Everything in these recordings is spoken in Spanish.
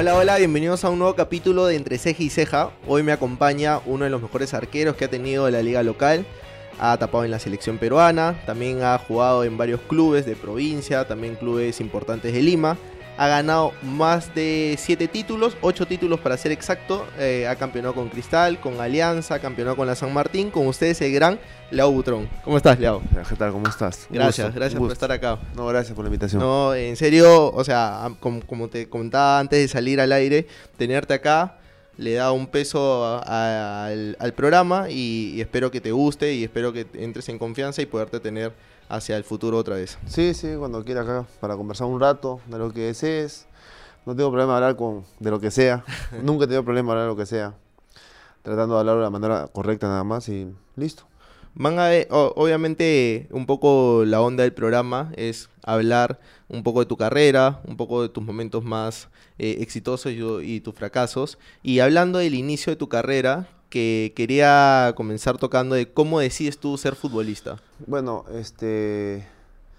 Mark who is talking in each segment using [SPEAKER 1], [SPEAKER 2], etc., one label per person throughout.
[SPEAKER 1] Hola, hola, bienvenidos a un nuevo capítulo de Entre Ceja y Ceja. Hoy me acompaña uno de los mejores arqueros que ha tenido la liga local. Ha tapado en la selección peruana, también ha jugado en varios clubes de provincia, también clubes importantes de Lima. Ha ganado más de 7 títulos, 8 títulos para ser exacto. Eh, ha campeonado con Cristal, con Alianza, ha campeonado con la San Martín. Con ustedes el gran Leao Butrón. ¿Cómo estás, Leao?
[SPEAKER 2] ¿Qué tal? ¿Cómo estás?
[SPEAKER 1] Gracias,
[SPEAKER 2] gusto,
[SPEAKER 1] gracias por estar acá.
[SPEAKER 2] No, gracias por la invitación.
[SPEAKER 1] No, en serio, o sea, como, como te comentaba antes de salir al aire, tenerte acá le da un peso a- a- al, al programa y, y espero que te guste y espero que entres en confianza y poderte tener hacia el futuro otra vez.
[SPEAKER 2] Sí, sí, cuando quiera acá para conversar un rato de lo que desees. No tengo problema de hablar con, de lo que sea. Nunca he tenido problema de hablar de lo que sea. Tratando de hablar de la manera correcta nada más y listo.
[SPEAKER 1] Van a ver, o- obviamente un poco la onda del programa es hablar un poco de tu carrera, un poco de tus momentos más eh, exitosos y, y tus fracasos. Y hablando del inicio de tu carrera, que quería comenzar tocando de cómo decides tú ser futbolista.
[SPEAKER 2] Bueno, este...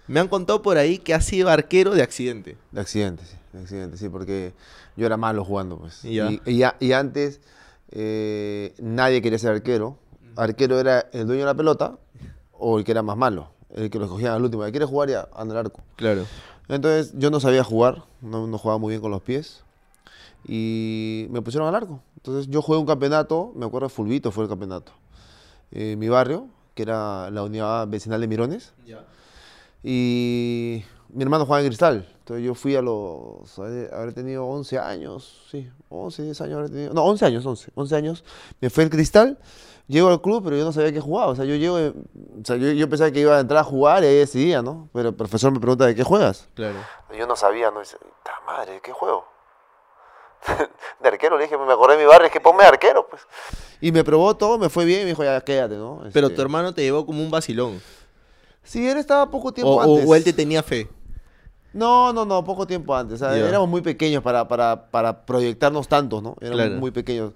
[SPEAKER 1] Me han contado por ahí que has sido arquero de accidente.
[SPEAKER 2] De accidente, sí. De accidente, sí, porque yo era malo jugando, pues. Y, y ya- y antes eh, nadie quería ser arquero. Arquero era el dueño de la pelota o el que era más malo. El que lo escogían al último. El que quiere jugar ya anda al arco.
[SPEAKER 1] Claro.
[SPEAKER 2] Entonces yo no sabía jugar, no, no jugaba muy bien con los pies y me pusieron al arco. Entonces yo jugué un campeonato, me acuerdo Fulvito fue el campeonato, en mi barrio, que era la unidad vecinal de Mirones, y mi hermano jugaba en Cristal. Entonces yo fui a los, habré tenido 11 años, sí, 11, 10 años habré tenido, no, 11 años, 11, 11 años, me fui al Cristal. Llego al club, pero yo no sabía qué jugaba. O sea, yo llego, eh, o sea, yo, yo pensaba que iba a entrar a jugar y ahí decidía, ¿no? Pero el profesor me pregunta, ¿de qué juegas?
[SPEAKER 1] Claro.
[SPEAKER 2] Yo no sabía, no dice, "Ta madre, ¿qué juego? de arquero, le dije, me acordé de mi barrio, es que ponme de arquero, pues. Y me probó todo, me fue bien y me dijo, ya quédate, ¿no?
[SPEAKER 1] Pero
[SPEAKER 2] Este,
[SPEAKER 1] tu hermano te llevó como un vacilón.
[SPEAKER 2] Sí, él estaba poco tiempo
[SPEAKER 1] O, o-
[SPEAKER 2] antes.
[SPEAKER 1] o él te tenía fe.
[SPEAKER 2] No, no, no, poco tiempo antes. O sea, éramos muy pequeños para, para, para proyectarnos tantos, ¿no? Éramos
[SPEAKER 1] Claro.
[SPEAKER 2] muy pequeños.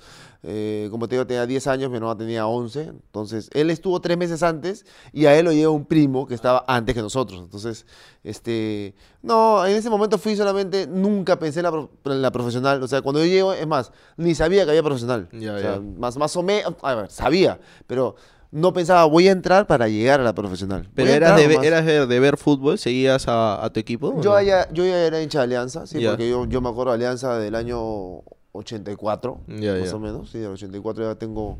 [SPEAKER 2] Eh, como te digo, tenía 10 años, mi hermano tenía 11. Entonces, él estuvo tres meses antes y a él lo lleva un primo que estaba antes que nosotros. Entonces, este... No, en ese momento fui solamente... Nunca pensé en la, pro- en la profesional. O sea, cuando yo llego, es más, ni sabía que había profesional. O sea. Más, más o menos... A ver, sabía, pero... No pensaba, voy a entrar para llegar a la profesional.
[SPEAKER 1] Pero eras de,
[SPEAKER 2] nomás.
[SPEAKER 1] eras de, de ver fútbol, seguías a, a tu equipo.
[SPEAKER 2] Yo
[SPEAKER 1] no?
[SPEAKER 2] ya, yo ya era hincha de Alianza, sí, porque yo, yo me acuerdo de Alianza del año 84,
[SPEAKER 1] Ya,
[SPEAKER 2] más o menos, sí, del 84 ya tengo...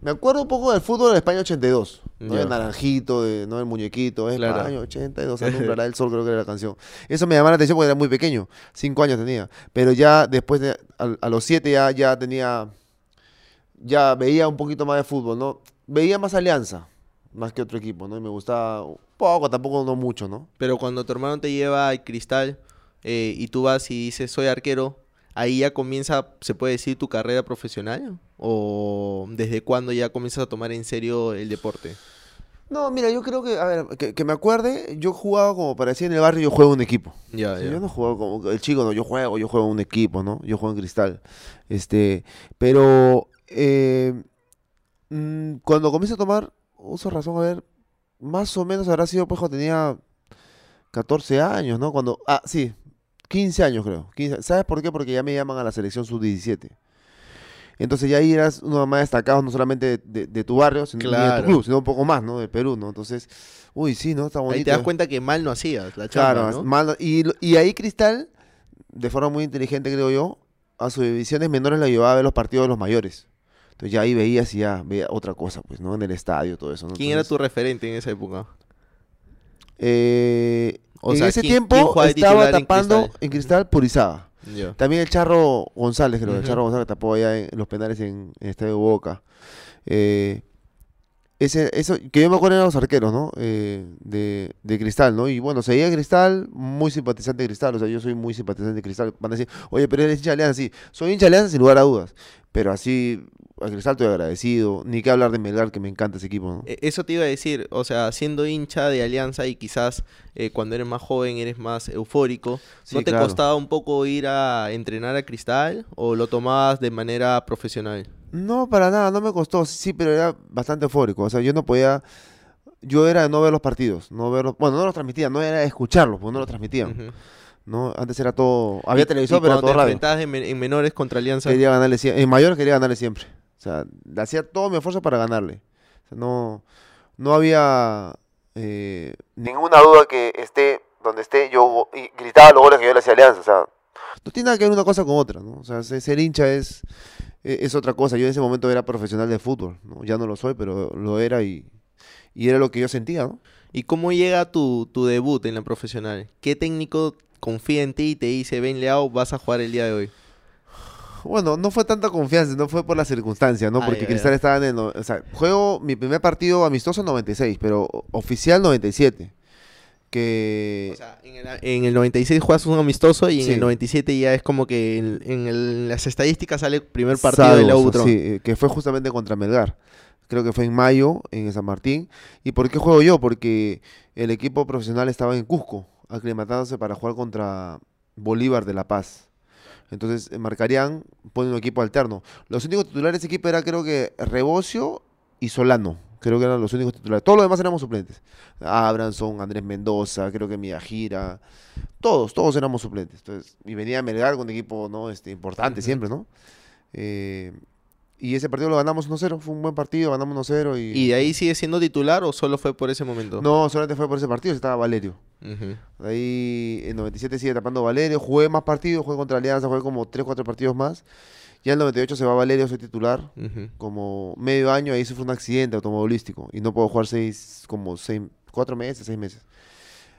[SPEAKER 2] Me acuerdo un poco del fútbol de España 82, ¿no? El naranjito, de, no el muñequito,
[SPEAKER 1] Claro.
[SPEAKER 2] España 82, alumbrará el sol, creo que era la canción. Eso me llamaba la atención porque era muy pequeño, cinco años tenía, pero ya después, de, a, a los siete ya, ya tenía, ya veía un poquito más de fútbol, ¿no? Veía más Alianza, más que otro equipo, ¿no? Y me gustaba poco, tampoco no mucho, ¿no?
[SPEAKER 1] Pero cuando tu hermano te lleva al cristal eh, y tú vas y dices soy arquero, ahí ya comienza, se puede decir, tu carrera profesional. ¿O desde cuándo ya comienzas a tomar en serio el deporte?
[SPEAKER 2] No, mira, yo creo que, a ver, que, que me acuerde, yo jugaba como para decir en el barrio, yo juego un equipo.
[SPEAKER 1] Ya, ya.
[SPEAKER 2] Yo no juego como el chico, no, yo juego, yo juego un equipo, ¿no? Yo juego en cristal. Este, pero eh, mm, cuando comienzo a tomar uso razón, a ver, más o menos habrá sido pues cuando tenía 14 años, ¿no? Cuando, ah, sí, 15 años creo. 15. ¿Sabes por qué? Porque ya me llaman a la selección sub-17. Entonces ya ahí eras uno más destacado, no solamente de, de- de tu barrio, sino de
[SPEAKER 1] Claro.
[SPEAKER 2] tu club, sino un poco más, ¿no? De Perú, ¿no? Entonces, uy, sí, ¿no? Está bonito.
[SPEAKER 1] Ahí te das cuenta que mal no hacías la
[SPEAKER 2] Claro,
[SPEAKER 1] chamba,
[SPEAKER 2] es
[SPEAKER 1] ¿no?
[SPEAKER 2] mal- y, lo- y ahí Cristal, de forma muy inteligente creo yo, a sus divisiones menores la llevaba a ver los partidos de los mayores. Entonces ya ahí veías y ya veía otra cosa, pues, ¿no? En el estadio, todo eso, ¿no?
[SPEAKER 1] ¿Quién era tu referente en esa época?
[SPEAKER 2] eh,
[SPEAKER 1] O
[SPEAKER 2] en
[SPEAKER 1] sea,
[SPEAKER 2] ese
[SPEAKER 1] ¿quién-
[SPEAKER 2] tiempo
[SPEAKER 1] quién
[SPEAKER 2] estaba
[SPEAKER 1] titular en
[SPEAKER 2] tapando
[SPEAKER 1] Cristal?
[SPEAKER 2] en Cristal Purizaba. También el Charro González, creo. El
[SPEAKER 1] Ujú.
[SPEAKER 2] Charro González tapó allá en los penales en, en Estadio Boca. Eh, ese, eso, que yo me acuerdo eran los arqueros, ¿no? Eh, de, de Cristal, ¿no? Y bueno, seguía Cristal, muy simpatizante de Cristal. O sea, yo soy muy simpatizante de Cristal. Van a decir, oye, pero eres hincha de Alianza. Sí, soy hincha de Alianza sin lugar a dudas. Pero así, a Cristal estoy agradecido. Ni que hablar de Melgar, que me encanta ese equipo, ¿no?
[SPEAKER 1] E- Eso te iba a decir, o sea, siendo hincha de Alianza y quizás eh, cuando eres más joven eres más eufórico,
[SPEAKER 2] Sí,
[SPEAKER 1] ¿no te
[SPEAKER 2] claro.
[SPEAKER 1] costaba un poco ir a entrenar a Cristal o lo tomabas de manera profesional?
[SPEAKER 2] No, para nada, no me costó, sí, pero era bastante eufórico. O sea, yo no podía. Yo era de no ver los partidos, no verlos. Bueno, no los transmitían, no era de escucharlos, porque no los transmitían. ¿no? Antes era todo, había televisor, pero era todo
[SPEAKER 1] te
[SPEAKER 2] radio.
[SPEAKER 1] en, en menores contra Alianza.
[SPEAKER 2] Quería ganarle en mayores quería ganarle siempre. O sea, hacía todo mi esfuerzo para ganarle. No, no había eh, ninguna duda que esté donde esté, yo y gritaba los goles que yo le hacía Alianza. O sea, no tiene nada que ver una cosa con otra, ¿no? O sea, ser, hincha es, e- es otra cosa. Yo en ese momento era profesional de fútbol. Ya no lo soy, pero lo era y, y era lo que yo sentía, ¿no?
[SPEAKER 1] ¿Y cómo llega tu, tu debut en la profesional? ¿Qué técnico confía en ti y te dice, ven Leao, vas a jugar el día de hoy?
[SPEAKER 2] Bueno, no fue tanta confianza, no fue por la circunstancia, ¿no? Porque
[SPEAKER 1] ya,
[SPEAKER 2] Cristal estaba en el... O sea, juego mi primer partido amistoso en 96, pero oficial 97. Que...
[SPEAKER 1] O sea, en el, en el 96 juegas un amistoso y en
[SPEAKER 2] Sí.
[SPEAKER 1] el 97 ya es como que en, en el- las estadísticas sale el primer partido de la.
[SPEAKER 2] Sí, eh, que fue justamente contra Melgar. Creo que fue en mayo, en San Martín. ¿Y por qué juego yo? Porque el equipo profesional estaba en Cusco, aclimatándose para jugar contra Bolívar de La Paz. Entonces, eh, Marcarían pone un equipo alterno. Los únicos titulares de ese equipo era creo que Rebocio y Solano. Creo que eran los únicos titulares. Todos los demás éramos suplentes. Abranson, Andrés Mendoza, creo que Miyajira. Todos, todos éramos suplentes. Entonces, y venía Melgar con un equipo ¿no? este, importante siempre, ¿no? Eh, y ese partido lo ganamos 1-0. Fue un buen partido, ganamos 1-0. Y...
[SPEAKER 1] ¿Y de ahí sigue siendo titular o solo fue por ese momento?
[SPEAKER 2] No, solamente fue por ese partido, estaba Valerio.
[SPEAKER 1] Ujú.
[SPEAKER 2] De ahí en 97 sigue tapando Valerio. Jugué más partidos, jugué contra Alianza, jugué como 3-4 partidos más. Ya en el 98 se va Valerio, soy titular. Como medio año ahí sufre un accidente automovilístico y no puedo jugar seis, como seis, cuatro meses, seis meses.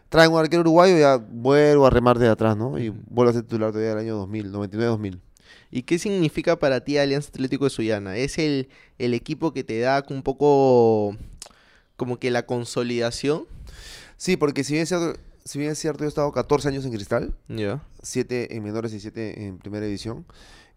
[SPEAKER 2] Traen un arquero uruguayo y ya vuelvo a remar de atrás, ¿no? Y vuelvo a ser titular todavía del año 2000, 99-2000.
[SPEAKER 1] ¿Y qué significa para ti Alianza Atlético de Sullana? ¿Es el, el equipo que te da un poco como que la consolidación?
[SPEAKER 2] Sí, porque si bien, es cierto, si bien es cierto, yo he estado 14 años en Cristal,
[SPEAKER 1] Ya. 7
[SPEAKER 2] 7 en menores y 7 en primera división,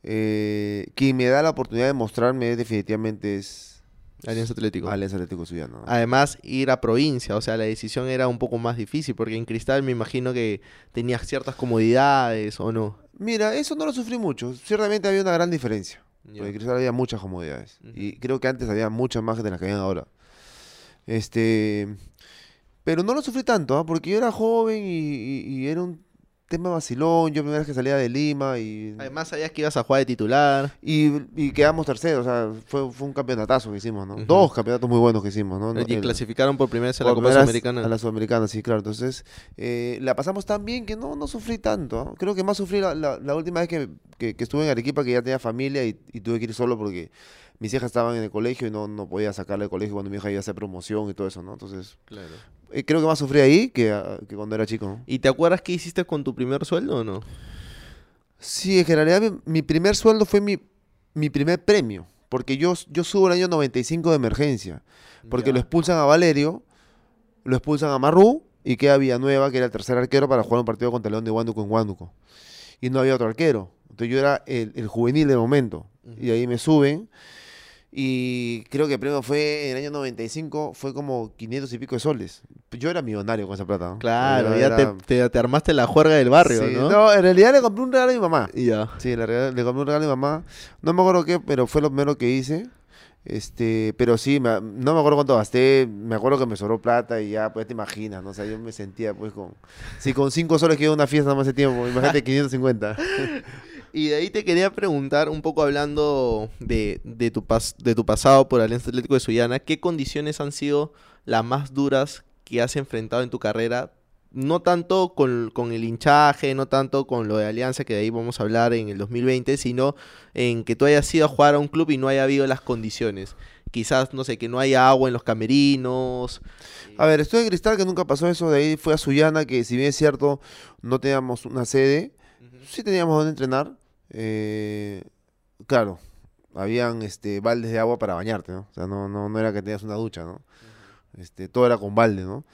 [SPEAKER 2] eh, quien me da la oportunidad de mostrarme definitivamente es
[SPEAKER 1] Alianza Atlético.
[SPEAKER 2] Alianza Atlético Suyano.
[SPEAKER 1] Además, ir a provincia, o sea, la decisión era un poco más difícil, porque en Cristal me imagino que tenías ciertas comodidades o no.
[SPEAKER 2] Mira, eso no lo sufrí mucho. Ciertamente había una gran diferencia. Porque en Cristal había muchas comodidades. Y creo que antes había muchas más de las que hay ahora. Este. Pero no lo sufrí tanto, ¿ah? porque yo era joven y, y- y era un tema vacilón. Yo primera vez que salía de Lima y.
[SPEAKER 1] Además, sabías que ibas a jugar de titular.
[SPEAKER 2] Y, y quedamos terceros, o sea, fue, fue un campeonatazo que hicimos, ¿no? Dos campeonatos muy buenos que hicimos, ¿no?
[SPEAKER 1] Y
[SPEAKER 2] El-
[SPEAKER 1] clasificaron por primera vez a la Copa Sudamericana.
[SPEAKER 2] A la Sudamericana, sí, claro. Entonces, eh, la pasamos tan bien que no, no sufrí tanto. Creo que más sufrí la, la- la última vez que, que- que estuve en Arequipa, que ya tenía familia y, y tuve que ir solo porque mis hijas estaban en el colegio y no, no podía sacarle del colegio cuando mi hija iba a hacer promoción y todo eso, ¿no? Entonces,
[SPEAKER 1] Claro.
[SPEAKER 2] Eh, creo que más sufrí ahí que, ah, que cuando era chico.
[SPEAKER 1] ¿Y te acuerdas qué hiciste con tu primer sueldo o no?
[SPEAKER 2] Sí, es que en realidad mi, mi primer sueldo fue mi, mi primer premio, porque yo, yo subo el año 95 de emergencia. Porque
[SPEAKER 1] Ya.
[SPEAKER 2] lo expulsan a Valerio, lo expulsan a Marrú y queda Villanueva, que era el tercer arquero, para jugar un partido contra León de Huánuco en Huánuco. Y no había otro arquero. Entonces yo era el, el juvenil del momento. Y ahí me suben. Y creo que el premio fue en el año 95, fue como 500 y pico de soles. Yo era millonario con esa plata. ¿no?
[SPEAKER 1] Claro, ya
[SPEAKER 2] era-
[SPEAKER 1] te, te- te armaste la juerga del barrio,
[SPEAKER 2] Sí,
[SPEAKER 1] ¿no?
[SPEAKER 2] en realidad le compré un regalo a mi mamá.
[SPEAKER 1] Ya.
[SPEAKER 2] Sí, le, regalé- le compré un regalo a mi mamá. No me acuerdo qué, pero fue lo primero que hice. Este, pero sí, me- no me acuerdo cuánto gasté. Me acuerdo que me sobró plata y ya, pues te imaginas, ¿no? O sea, yo me sentía pues con. Si con 5 soles quedó una fiesta más de tiempo, imagínate 550.
[SPEAKER 1] Y de ahí te quería preguntar, un poco hablando de, de tu, pas- de tu pasado por Alianza Atlético de Sullana, ¿qué condiciones han sido las más duras que has enfrentado en tu carrera? No tanto con, con el hinchaje, no tanto con lo de Alianza, que de ahí vamos a hablar en el 2020, sino en que tú hayas ido a jugar a un club y no haya habido las condiciones. Quizás, no sé, que no haya agua en los camerinos.
[SPEAKER 2] A ver, estoy en Cristal, que nunca pasó eso. De ahí fue a Sullana, que si bien es cierto, no teníamos una sede, sí teníamos donde entrenar. Eh, claro, habían este, baldes de agua para bañarte, ¿no? O sea, no, no, no era que tenías una ducha, ¿no? Este, todo era con balde, ¿no?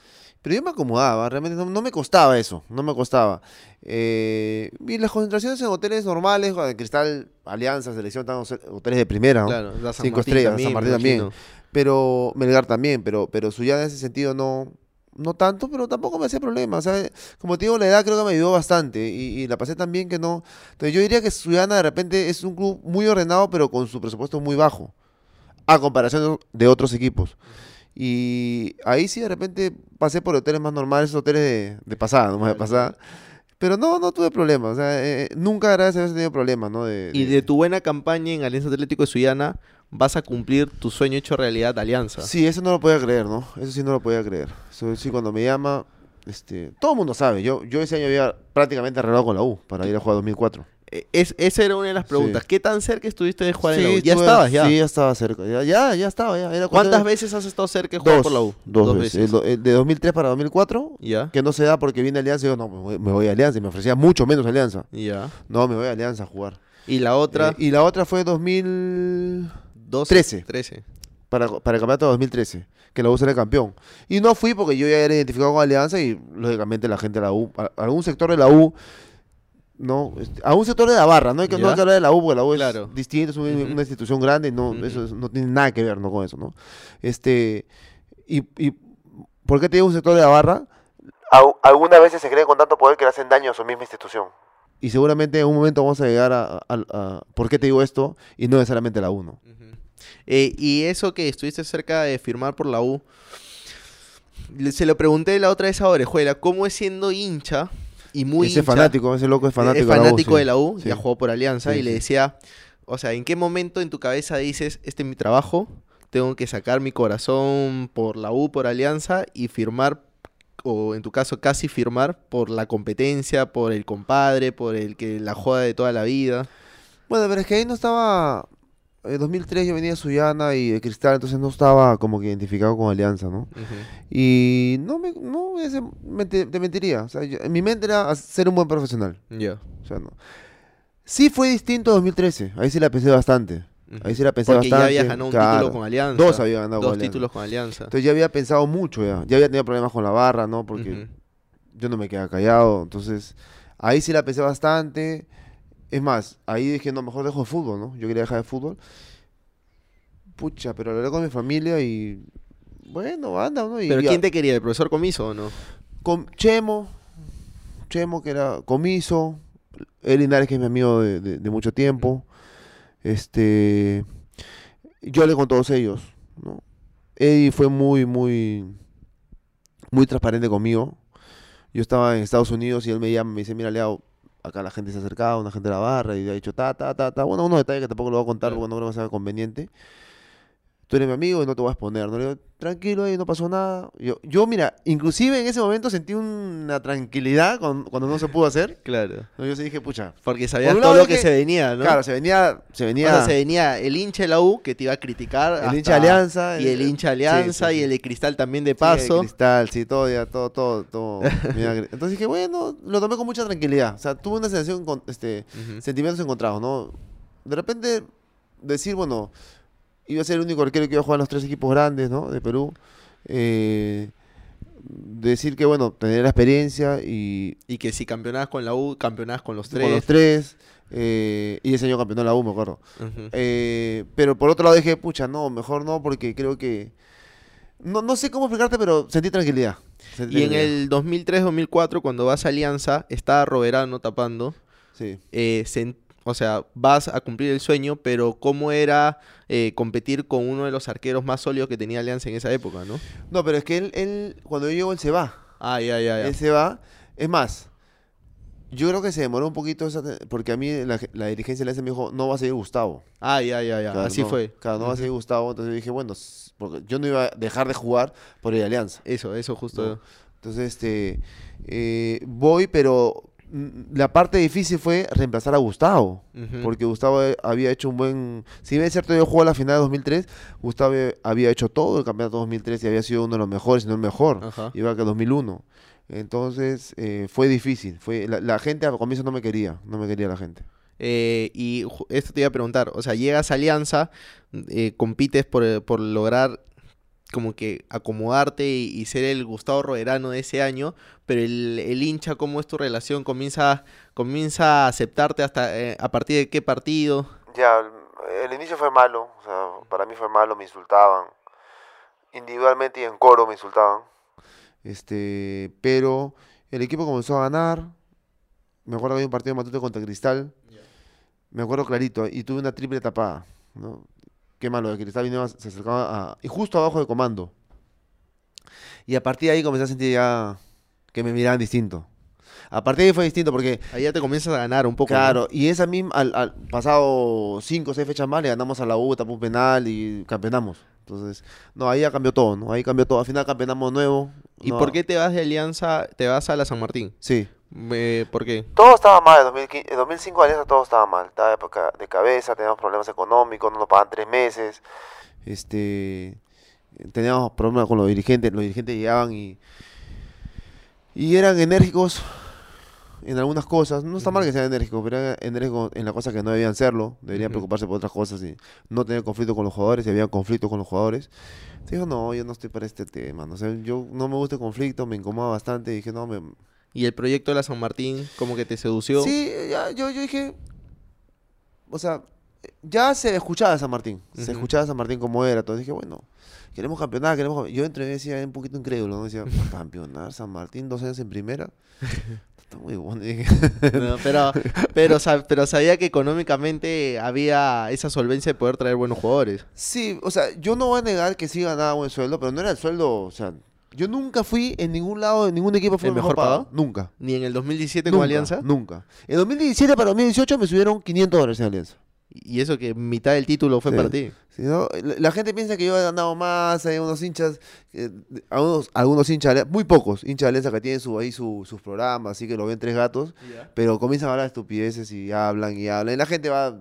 [SPEAKER 2] Pero yo me acomodaba, realmente no, no me costaba eso, no me costaba. Eh, y las concentraciones en hoteles normales, Cristal, Alianza, Selección, estaban hoteles de primera, ¿no?
[SPEAKER 1] Claro, San
[SPEAKER 2] Cinco
[SPEAKER 1] Martín
[SPEAKER 2] estrellas,
[SPEAKER 1] también,
[SPEAKER 2] San Martín también. Pero Melgar también, pero, pero Suyana en ese sentido no, no tanto, pero tampoco me hacía problema. O sea, como te digo, la edad creo que me ayudó bastante y, y la pasé tan bien que no. Entonces yo diría que Suyana de repente es un club muy ordenado, pero con su presupuesto muy bajo, a comparación de, otros equipos. Y ahí sí de repente pasé por hoteles más normales, hoteles de, de pasada, nomás de pasada. Pero no, no tuve problemas. O sea, eh, nunca, gracias a Dios, he tenido problemas, ¿no? De,
[SPEAKER 1] Y de tu buena campaña en Alianza Atlético de Sullana, vas a cumplir tu sueño hecho realidad de Alianza.
[SPEAKER 2] Sí, eso no lo podía creer, ¿no? Eso sí no lo podía creer. Eso sí, cuando me llama, este, todo el mundo sabe. Yo, yo ese año había prácticamente arreglado con la U para ir a jugar 2004.
[SPEAKER 1] Eh, Es, esa era una de las preguntas.
[SPEAKER 2] Sí.
[SPEAKER 1] ¿Qué tan cerca estuviste de jugar en la U?
[SPEAKER 2] Sí,
[SPEAKER 1] Ya
[SPEAKER 2] estuve-
[SPEAKER 1] estabas, ya.
[SPEAKER 2] Sí, ya estaba cerca. Ya, ya, ya estaba, ya. Era
[SPEAKER 1] ¿Cuántas veces has estado cerca de jugar
[SPEAKER 2] Dos,
[SPEAKER 1] por la U?
[SPEAKER 2] Dos, veces. El do- el de 2003 para 2004,
[SPEAKER 1] Ya,
[SPEAKER 2] que no se da porque viene Alianza. Y yo, no, me voy, me voy a Alianza. Y me ofrecía mucho menos Alianza.
[SPEAKER 1] ya.
[SPEAKER 2] No, me voy a Alianza a jugar.
[SPEAKER 1] Y la otra,
[SPEAKER 2] Eh, y la otra fue 2000...
[SPEAKER 1] 12,
[SPEAKER 2] 13.
[SPEAKER 1] 13.
[SPEAKER 2] para, para el campeonato de 2013, que la U era campeón. Y no fui porque yo ya era identificado con Alianza y lógicamente la gente de la U, a- algún sector de la U, no, este, a un sector de la barra, no hay que, no hay que hablar de la U porque la U
[SPEAKER 1] Claro.
[SPEAKER 2] es distinta, es una, institución grande, no,
[SPEAKER 1] Ujú.
[SPEAKER 2] eso es- no tiene nada que ver ¿no? con eso, ¿no? Este, y, y ¿por qué te digo un sector de la barra? algunas veces se creen con tanto poder que le hacen daño a su misma institución. Y seguramente en un momento vamos a llegar a, a- a- ¿por qué te digo esto? Y no necesariamente la U, ¿no?
[SPEAKER 1] Ujú. Eh, y eso que estuviste cerca de firmar por la U, se lo pregunté la otra vez a Orejuela, ¿cómo es siendo hincha y muy
[SPEAKER 2] ese
[SPEAKER 1] hincha?
[SPEAKER 2] fanático, ese loco es fanático,
[SPEAKER 1] es
[SPEAKER 2] de la U,
[SPEAKER 1] fanático
[SPEAKER 2] sí.
[SPEAKER 1] de la U,
[SPEAKER 2] Sí.
[SPEAKER 1] ya jugó por Alianza,
[SPEAKER 2] Sí,
[SPEAKER 1] y le decía, o sea, ¿en qué momento en tu cabeza dices, este es mi trabajo, tengo que sacar mi corazón por la U, por Alianza, y firmar, o en tu caso casi firmar, por la competencia, por el compadre, por el que la joda de toda la vida?
[SPEAKER 2] Bueno, pero es que ahí no estaba. En 2003 yo venía de Sullana y de Cristal, entonces no estaba como que identificado con Alianza, ¿no? Y no me. No, ese- me- te, te mentiría. O sea, yo- en mi mente era a- ser un buen profesional.
[SPEAKER 1] Ya.
[SPEAKER 2] O sea, no. Sí fue distinto 2013. Ahí sí la pensé bastante. Ahí sí la pensé
[SPEAKER 1] Porque ya
[SPEAKER 2] bastante.
[SPEAKER 1] habías ganado un
[SPEAKER 2] claro.
[SPEAKER 1] título con Alianza.
[SPEAKER 2] Dos había ganado con
[SPEAKER 1] Dos
[SPEAKER 2] Alianza.
[SPEAKER 1] títulos con Alianza.
[SPEAKER 2] Entonces ya había pensado mucho ya. Ya había tenido problemas con la barra, ¿no? Porque yo no me quedaba callado. Entonces, ahí sí la pensé bastante. Es más, ahí dije, no, mejor dejo de fútbol, ¿no? Yo quería dejar de fútbol. Pucha, pero hablé con mi familia y. Bueno, anda, ¿no? Y
[SPEAKER 1] ¿Pero
[SPEAKER 2] ya-
[SPEAKER 1] quién te quería? ¿El profesor Comiso o no?
[SPEAKER 2] con Chemo, Chemo que era comiso, Eli Linares que es mi amigo de, de- de mucho tiempo, este, yo hablé con todos ellos, ¿no? Eddie fue muy, muy, muy transparente conmigo. Yo estaba en Estados Unidos y él me llama y me dice, mira, Leo, acá la gente se ha acercado, una gente de la barra, y ha dicho, ta, ta, ta, ta, bueno, unos detalles que tampoco lo voy a contar porque no creo que sea conveniente. Tú eres mi amigo y no te voy a exponer, ¿no? Le digo, tranquilo, ahí no pasó nada. Yo, yo, mira, inclusive en ese momento sentí una tranquilidad con- cuando no se pudo hacer.
[SPEAKER 1] Claro.
[SPEAKER 2] Yo sí dije, pucha,
[SPEAKER 1] Porque sabías todo lo que, se venía, ¿no?
[SPEAKER 2] claro, se venía, se
[SPEAKER 1] O
[SPEAKER 2] venía
[SPEAKER 1] sea, se venía el hincha de la U que te iba a criticar.
[SPEAKER 2] el
[SPEAKER 1] hasta-
[SPEAKER 2] hincha de Alianza.
[SPEAKER 1] Y el hincha de
[SPEAKER 2] sí, sí,
[SPEAKER 1] Alianza y el de Cristal también de paso.
[SPEAKER 2] cristal, sí, todo, ya, todo, todo, todo. Entonces dije, bueno, lo tomé con mucha tranquilidad. O sea, tuve una sensación, con, este, sentimientos encontrados, ¿no? De repente, decir, bueno, iba a ser el único arquero que iba a jugar en los tres equipos grandes, ¿no? De Perú. Eh, decir que, bueno, tener la experiencia y
[SPEAKER 1] Y que si campeonabas con la U, campeonabas con los tres.
[SPEAKER 2] con los tres. eh, y ese año campeonó la U, me acuerdo. Eh, pero por otro lado dije, pucha, no, mejor no, porque creo que... No, no sé cómo explicarte, pero sentí tranquilidad. Sentí
[SPEAKER 1] Y en el 2003-2004, cuando vas a Alianza, estaba Roberano tapando.
[SPEAKER 2] Sí.
[SPEAKER 1] eh, sen- o sea, vas a cumplir el sueño, pero ¿cómo era eh, competir con uno de los arqueros más sólidos que tenía Alianza en esa época, no?
[SPEAKER 2] No, pero es que él, él cuando yo llego, él se va.
[SPEAKER 1] Ah, ya, ya, ya.
[SPEAKER 2] Él se va. Es más, yo creo que se demoró un poquito, esa porque a mí la, la dirigencia de la me dijo, no va a seguir Gustavo.
[SPEAKER 1] Ah, ya, ya, ya.
[SPEAKER 2] Claro,
[SPEAKER 1] Así
[SPEAKER 2] no,
[SPEAKER 1] fue.
[SPEAKER 2] Claro, no va a seguir Gustavo. Entonces yo dije, bueno, porque yo no iba a dejar de jugar por a Alianza.
[SPEAKER 1] Eso, eso justo.
[SPEAKER 2] Entonces, este, eh, voy, pero la parte difícil fue reemplazar a Gustavo. Porque Gustavo eh, había hecho un buen... Si bien es cierto, yo jugó la final de 2003, Gustavo había hecho todo el campeonato 2003 y había sido uno de los mejores, si no el mejor.
[SPEAKER 1] Ajá.
[SPEAKER 2] Igual que 2001. Entonces, eh, fue difícil. Fue, la, la gente al comienzo no me quería, no me quería la gente.
[SPEAKER 1] Eh, y esto te iba a preguntar, o sea, llegas a Alianza, eh, compites por, eh, por lograr como que acomodarte y, y ser el Gustavo Roderano de ese año, pero el, el hincha, ¿cómo es tu relación? ¿Comienza, comienza a aceptarte hasta eh, a partir de qué partido?
[SPEAKER 2] Ya, el inicio fue malo, o sea, para mí fue malo, me insultaban. Individualmente y en coro me insultaban. Este, pero el equipo comenzó a ganar. Me acuerdo que había un partido de Matute contra Cristal. Me acuerdo clarito, y tuve una triple tapada, ¿no? Qué malo, de Cristal vino, se acercaba a, y justo abajo de comando. Y a partir de ahí comencé a sentir ya que me miraban distinto. A partir de ahí fue distinto porque,
[SPEAKER 1] Ahí ya te comienzas a ganar un poco. ¿no?
[SPEAKER 2] claro, y esa misma, al, al pasado cinco o seis fechas más, le ganamos a la U, tapó un penal y campeonamos. Entonces, no, ahí ya cambió todo, ¿no? Ahí cambió todo. Al final campeonamos nuevo.
[SPEAKER 1] ¿Y
[SPEAKER 2] no-
[SPEAKER 1] por qué te vas de Alianza, te vas a la San Martín?
[SPEAKER 2] Sí.
[SPEAKER 1] Eh, ¿Por qué?
[SPEAKER 2] Todo estaba mal, en 2015 en 2005 Alianza todo estaba mal, estaba de ca- de cabeza, teníamos problemas económicos, no nos pagaban tres meses, este, teníamos problemas con los dirigentes, los dirigentes llegaban y, y eran enérgicos en algunas cosas, no está mal que sean enérgicos, pero eran enérgicos en las cosas que no debían serlo, deberían preocuparse por otras cosas y no tener conflicto con los jugadores, si había conflicto con los jugadores. Dijo, no, yo no estoy para este tema, no sé, yo no me gusta el conflicto, me incomoda bastante, dije, no, me,
[SPEAKER 1] ¿Y el proyecto de la San Martín como que te sedució?
[SPEAKER 2] Sí, ya, yo, yo dije, o sea, ya se escuchaba San Martín, se escuchaba San Martín como era, entonces dije, bueno, queremos campeonar, queremos campe-". Yo entré y decía un poquito incrédulo, ¿no? Decía, campeonar San Martín, dos años en primera, está muy bueno.
[SPEAKER 1] No, pero, pero sabía que económicamente había esa solvencia de poder traer buenos jugadores.
[SPEAKER 2] sí, o sea, yo no voy a negar que sí ganaba buen sueldo, pero no era el sueldo, o sea, yo nunca fui en ningún lado, en ningún equipo fui
[SPEAKER 1] ¿El
[SPEAKER 2] mejor
[SPEAKER 1] pagado?
[SPEAKER 2] nunca.
[SPEAKER 1] Ni en el 2017
[SPEAKER 2] Nunca,
[SPEAKER 1] con Alianza.
[SPEAKER 2] Nunca. En 2017 para 2018 me subieron 500 dólares en Alianza.
[SPEAKER 1] Y eso que mitad del título fue
[SPEAKER 2] Sí.
[SPEAKER 1] para ti.
[SPEAKER 2] Sí, ¿no? la, la gente piensa que yo he ganado más, hay unos hinchas, eh, algunos, algunos hinchas, de Alianza- muy pocos hinchas de Alianza que tienen su, ahí su- sus programas, así que lo ven tres gatos, pero comienzan a hablar estupideces y hablan y hablan, y la gente va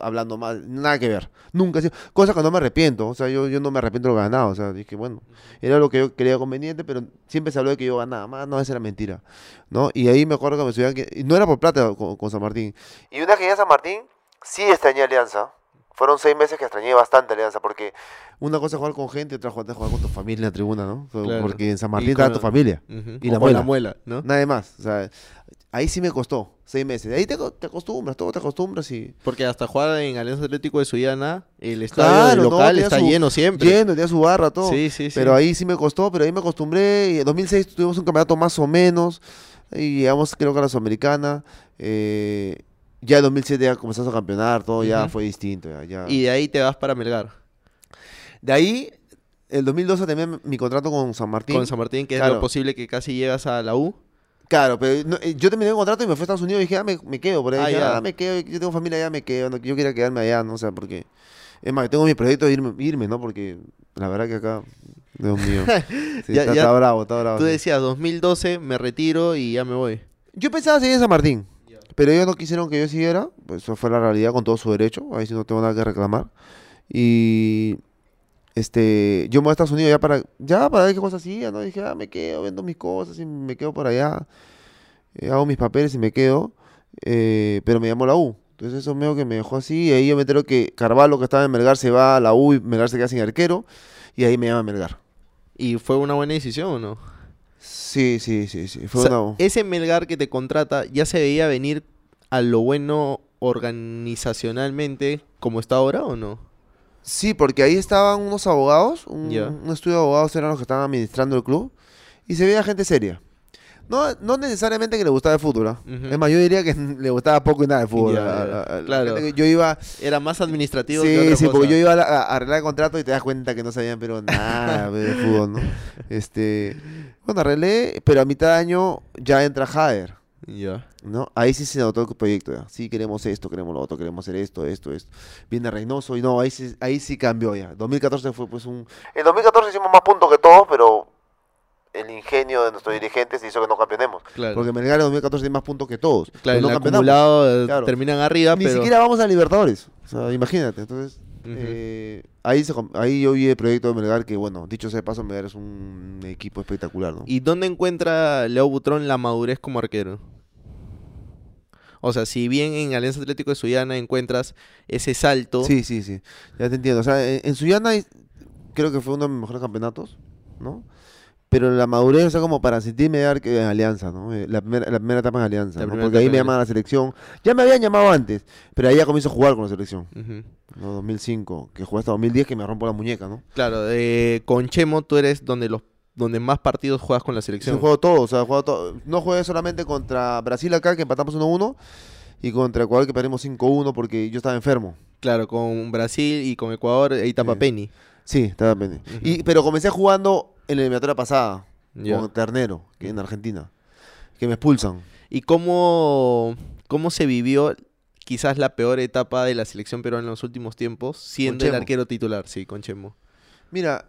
[SPEAKER 2] hablando más, nada que ver, nunca, cosa que no me arrepiento, o sea, yo, yo no me arrepiento de lo ganado, o sea, dije, bueno, era lo que yo creía conveniente, pero siempre se habló de que yo ganaba más, no, esa era mentira, ¿no? Y ahí me acuerdo que me subían, que, y no era por plata con, con San Martín. Y una que llegué a San Martín, sí extrañé Alianza, fueron seis meses que extrañé bastante Alianza, porque una cosa es jugar con gente, otra cosa es jugar con tu familia en la tribuna, ¿no?
[SPEAKER 1] Claro.
[SPEAKER 2] Porque en San Martín estaba tu familia. Y
[SPEAKER 1] O
[SPEAKER 2] la muela.
[SPEAKER 1] ¿no?
[SPEAKER 2] Nada más. O sea, ahí sí me costó seis meses. De ahí te, co- te acostumbras, todo te acostumbras y.
[SPEAKER 1] Porque hasta jugar en Alianza Atlético de Suyana, el estadio
[SPEAKER 2] Claro,
[SPEAKER 1] local está
[SPEAKER 2] su-
[SPEAKER 1] lleno siempre.
[SPEAKER 2] Lleno, tenía su barra, todo.
[SPEAKER 1] Sí, sí, sí.
[SPEAKER 2] Pero ahí sí me costó, pero ahí me acostumbré. Y en 2006 tuvimos un campeonato más o menos. Y llegamos, creo que a la Sudamericana. Eh, ya en 2007 ya comenzamos a campeonar, todo ya
[SPEAKER 1] Ujú.
[SPEAKER 2] fue distinto. Ya, ya.
[SPEAKER 1] Y de ahí te vas para Melgar.
[SPEAKER 2] De ahí, el 2012 también mi contrato con San Martín.
[SPEAKER 1] Con San Martín, que es
[SPEAKER 2] Claro.
[SPEAKER 1] lo posible que casi llegas a la U.
[SPEAKER 2] Claro, pero no, eh, yo terminé el contrato y me fui a Estados Unidos y dije, ah, me, me quedo por ahí.
[SPEAKER 1] Ah,
[SPEAKER 2] Dije,
[SPEAKER 1] ya.
[SPEAKER 2] ah, me quedo, yo tengo familia allá, me quedo. no, yo quería quedarme allá, no o sea, porque... Es más, tengo mi proyecto de irme, irme, ¿no? Porque la verdad que acá, Dios mío, sí,
[SPEAKER 1] Ya-
[SPEAKER 2] está,
[SPEAKER 1] ya-
[SPEAKER 2] está bravo, está bravo.
[SPEAKER 1] Tú
[SPEAKER 2] sí.
[SPEAKER 1] decías 2012, me retiro y ya me voy.
[SPEAKER 2] Yo pensaba seguir en San Martín, pero ellos no quisieron que yo siguiera, pues eso fue la realidad con todo su derecho, ahí sí no tengo nada que reclamar. Y este, yo me voy a Estados Unidos ya para, ya para ver qué cosas hacía, ¿no? Dije, ah, me quedo, vendo mis cosas y me quedo por allá, eh, hago mis papeles y me quedo, eh, pero me llamó la U. Entonces eso medio que me dejó así, y ahí yo me entero que Carvalho, que estaba en Melgar, se va a la U y Melgar se queda sin arquero, y ahí me llama Melgar.
[SPEAKER 1] ¿Y fue una buena decisión o no?
[SPEAKER 2] Sí, sí, sí, sí, fue
[SPEAKER 1] O sea,
[SPEAKER 2] una...
[SPEAKER 1] ese Melgar que te contrata ya se veía venir a lo bueno organizacionalmente como está ahora o no?
[SPEAKER 2] Sí, porque ahí estaban unos abogados, un estudio de abogados eran los que estaban administrando el club, y se veía gente seria. No, no necesariamente que le gustaba el fútbol, ¿ah?
[SPEAKER 1] Ujú.
[SPEAKER 2] es más, yo diría que le gustaba poco y nada el fútbol.
[SPEAKER 1] Ya,
[SPEAKER 2] a-
[SPEAKER 1] ya,
[SPEAKER 2] a- a la
[SPEAKER 1] claro.
[SPEAKER 2] que Yo iba,
[SPEAKER 1] Era más administrativo que
[SPEAKER 2] sí,
[SPEAKER 1] otra
[SPEAKER 2] sí,
[SPEAKER 1] cosa.
[SPEAKER 2] porque yo iba a arreglar el contrato y te das cuenta que no sabían pero nada de fútbol, ¿no? Este, bueno, arreglé, pero a mitad de año ya entra Jader.
[SPEAKER 1] Ya.
[SPEAKER 2] ¿no? Ahí sí se notó el proyecto, ya. Sí, queremos esto, queremos lo otro, queremos hacer esto, esto, esto. Viene Reynoso y no, ahí sí, ahí sí cambió ya. 2014 fue pues un... En 2014 hicimos más puntos que todos, pero el ingenio de nuestros dirigentes hizo que no campeonemos.
[SPEAKER 1] Claro.
[SPEAKER 2] Porque Melgar en 2014 tiene más puntos que todos.
[SPEAKER 1] claro,
[SPEAKER 2] no
[SPEAKER 1] el
[SPEAKER 2] campeonamos.
[SPEAKER 1] acumulado eh,
[SPEAKER 2] Claro.
[SPEAKER 1] terminan arriba,
[SPEAKER 2] Ni
[SPEAKER 1] pero
[SPEAKER 2] siquiera vamos a Libertadores. O sea, imagínate. Entonces, eh, ahí, se ahí yo vi el proyecto de Melgar que, bueno, dicho sea de paso, Melgar es un equipo espectacular, ¿no?
[SPEAKER 1] ¿Y dónde encuentra Leo Butrón la madurez como arquero? O sea, si bien en Alianza Atlético de Suyana encuentras ese salto,
[SPEAKER 2] Sí, sí, sí. Ya te entiendo. O sea, en, en Suyana creo que fue uno de mis mejores campeonatos, ¿no? Pero la madurez, o sea, como para sentirme de arque- en Alianza, ¿no? Eh, La primera, la primera etapa en Alianza, ¿no? Porque ahí me llaman a la selección. Ya me habían llamado antes, pero ahí ya comienzo a jugar con la selección,
[SPEAKER 1] Ujú.
[SPEAKER 2] ¿no? 2005, que jugué hasta 2010 que me rompo la muñeca, ¿no?
[SPEAKER 1] claro, eh, con Chemo tú eres donde los donde más partidos juegas con la
[SPEAKER 2] Sí,
[SPEAKER 1] selección.
[SPEAKER 2] juego todo, o sea, juego todo. No jugué solamente contra Brasil acá, que empatamos 1-1, y contra Ecuador, que perdimos 5-1 porque yo estaba enfermo.
[SPEAKER 1] Claro, con Brasil y con Ecuador, ahí tapa
[SPEAKER 2] Sí.
[SPEAKER 1] Penny.
[SPEAKER 2] Sí, estaba pendiente.
[SPEAKER 1] Ujú.
[SPEAKER 2] y, pero comencé jugando en la eliminatoria pasada,
[SPEAKER 1] Ya.
[SPEAKER 2] con Ternero, que en Argentina. que me expulsan.
[SPEAKER 1] ¿Y cómo, cómo se vivió quizás la peor etapa de la selección peruana en los últimos tiempos, siendo el arquero titular? Sí, con Chemo.
[SPEAKER 2] Mira,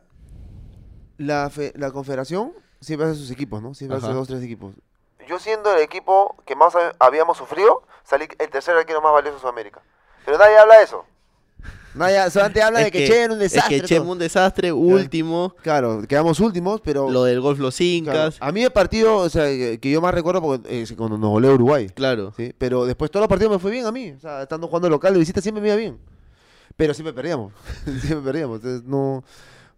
[SPEAKER 2] la, fe- la confederación siempre hace sus equipos, ¿no? Siempre hace
[SPEAKER 1] Ajá.
[SPEAKER 2] dos, tres equipos. Yo siendo el equipo que más hab- habíamos sufrido, salí el tercer arquero más valioso de Sudamérica. Pero nadie habla de eso. Nadie, solamente habla de que, Che era un desastre.
[SPEAKER 1] Es que
[SPEAKER 2] todo.
[SPEAKER 1] un desastre, último,
[SPEAKER 2] Claro, quedamos últimos, pero...
[SPEAKER 1] lo del golf los
[SPEAKER 2] claro,
[SPEAKER 1] incas,
[SPEAKER 2] a mí el partido, o sea, que que yo más recuerdo porque, es cuando nos goleó Uruguay.
[SPEAKER 1] claro.
[SPEAKER 2] ¿sí? Pero después todos los partidos me fue bien a mí. O sea, estando jugando local de visita siempre me iba bien. Pero siempre perdíamos. siempre perdíamos. Entonces no,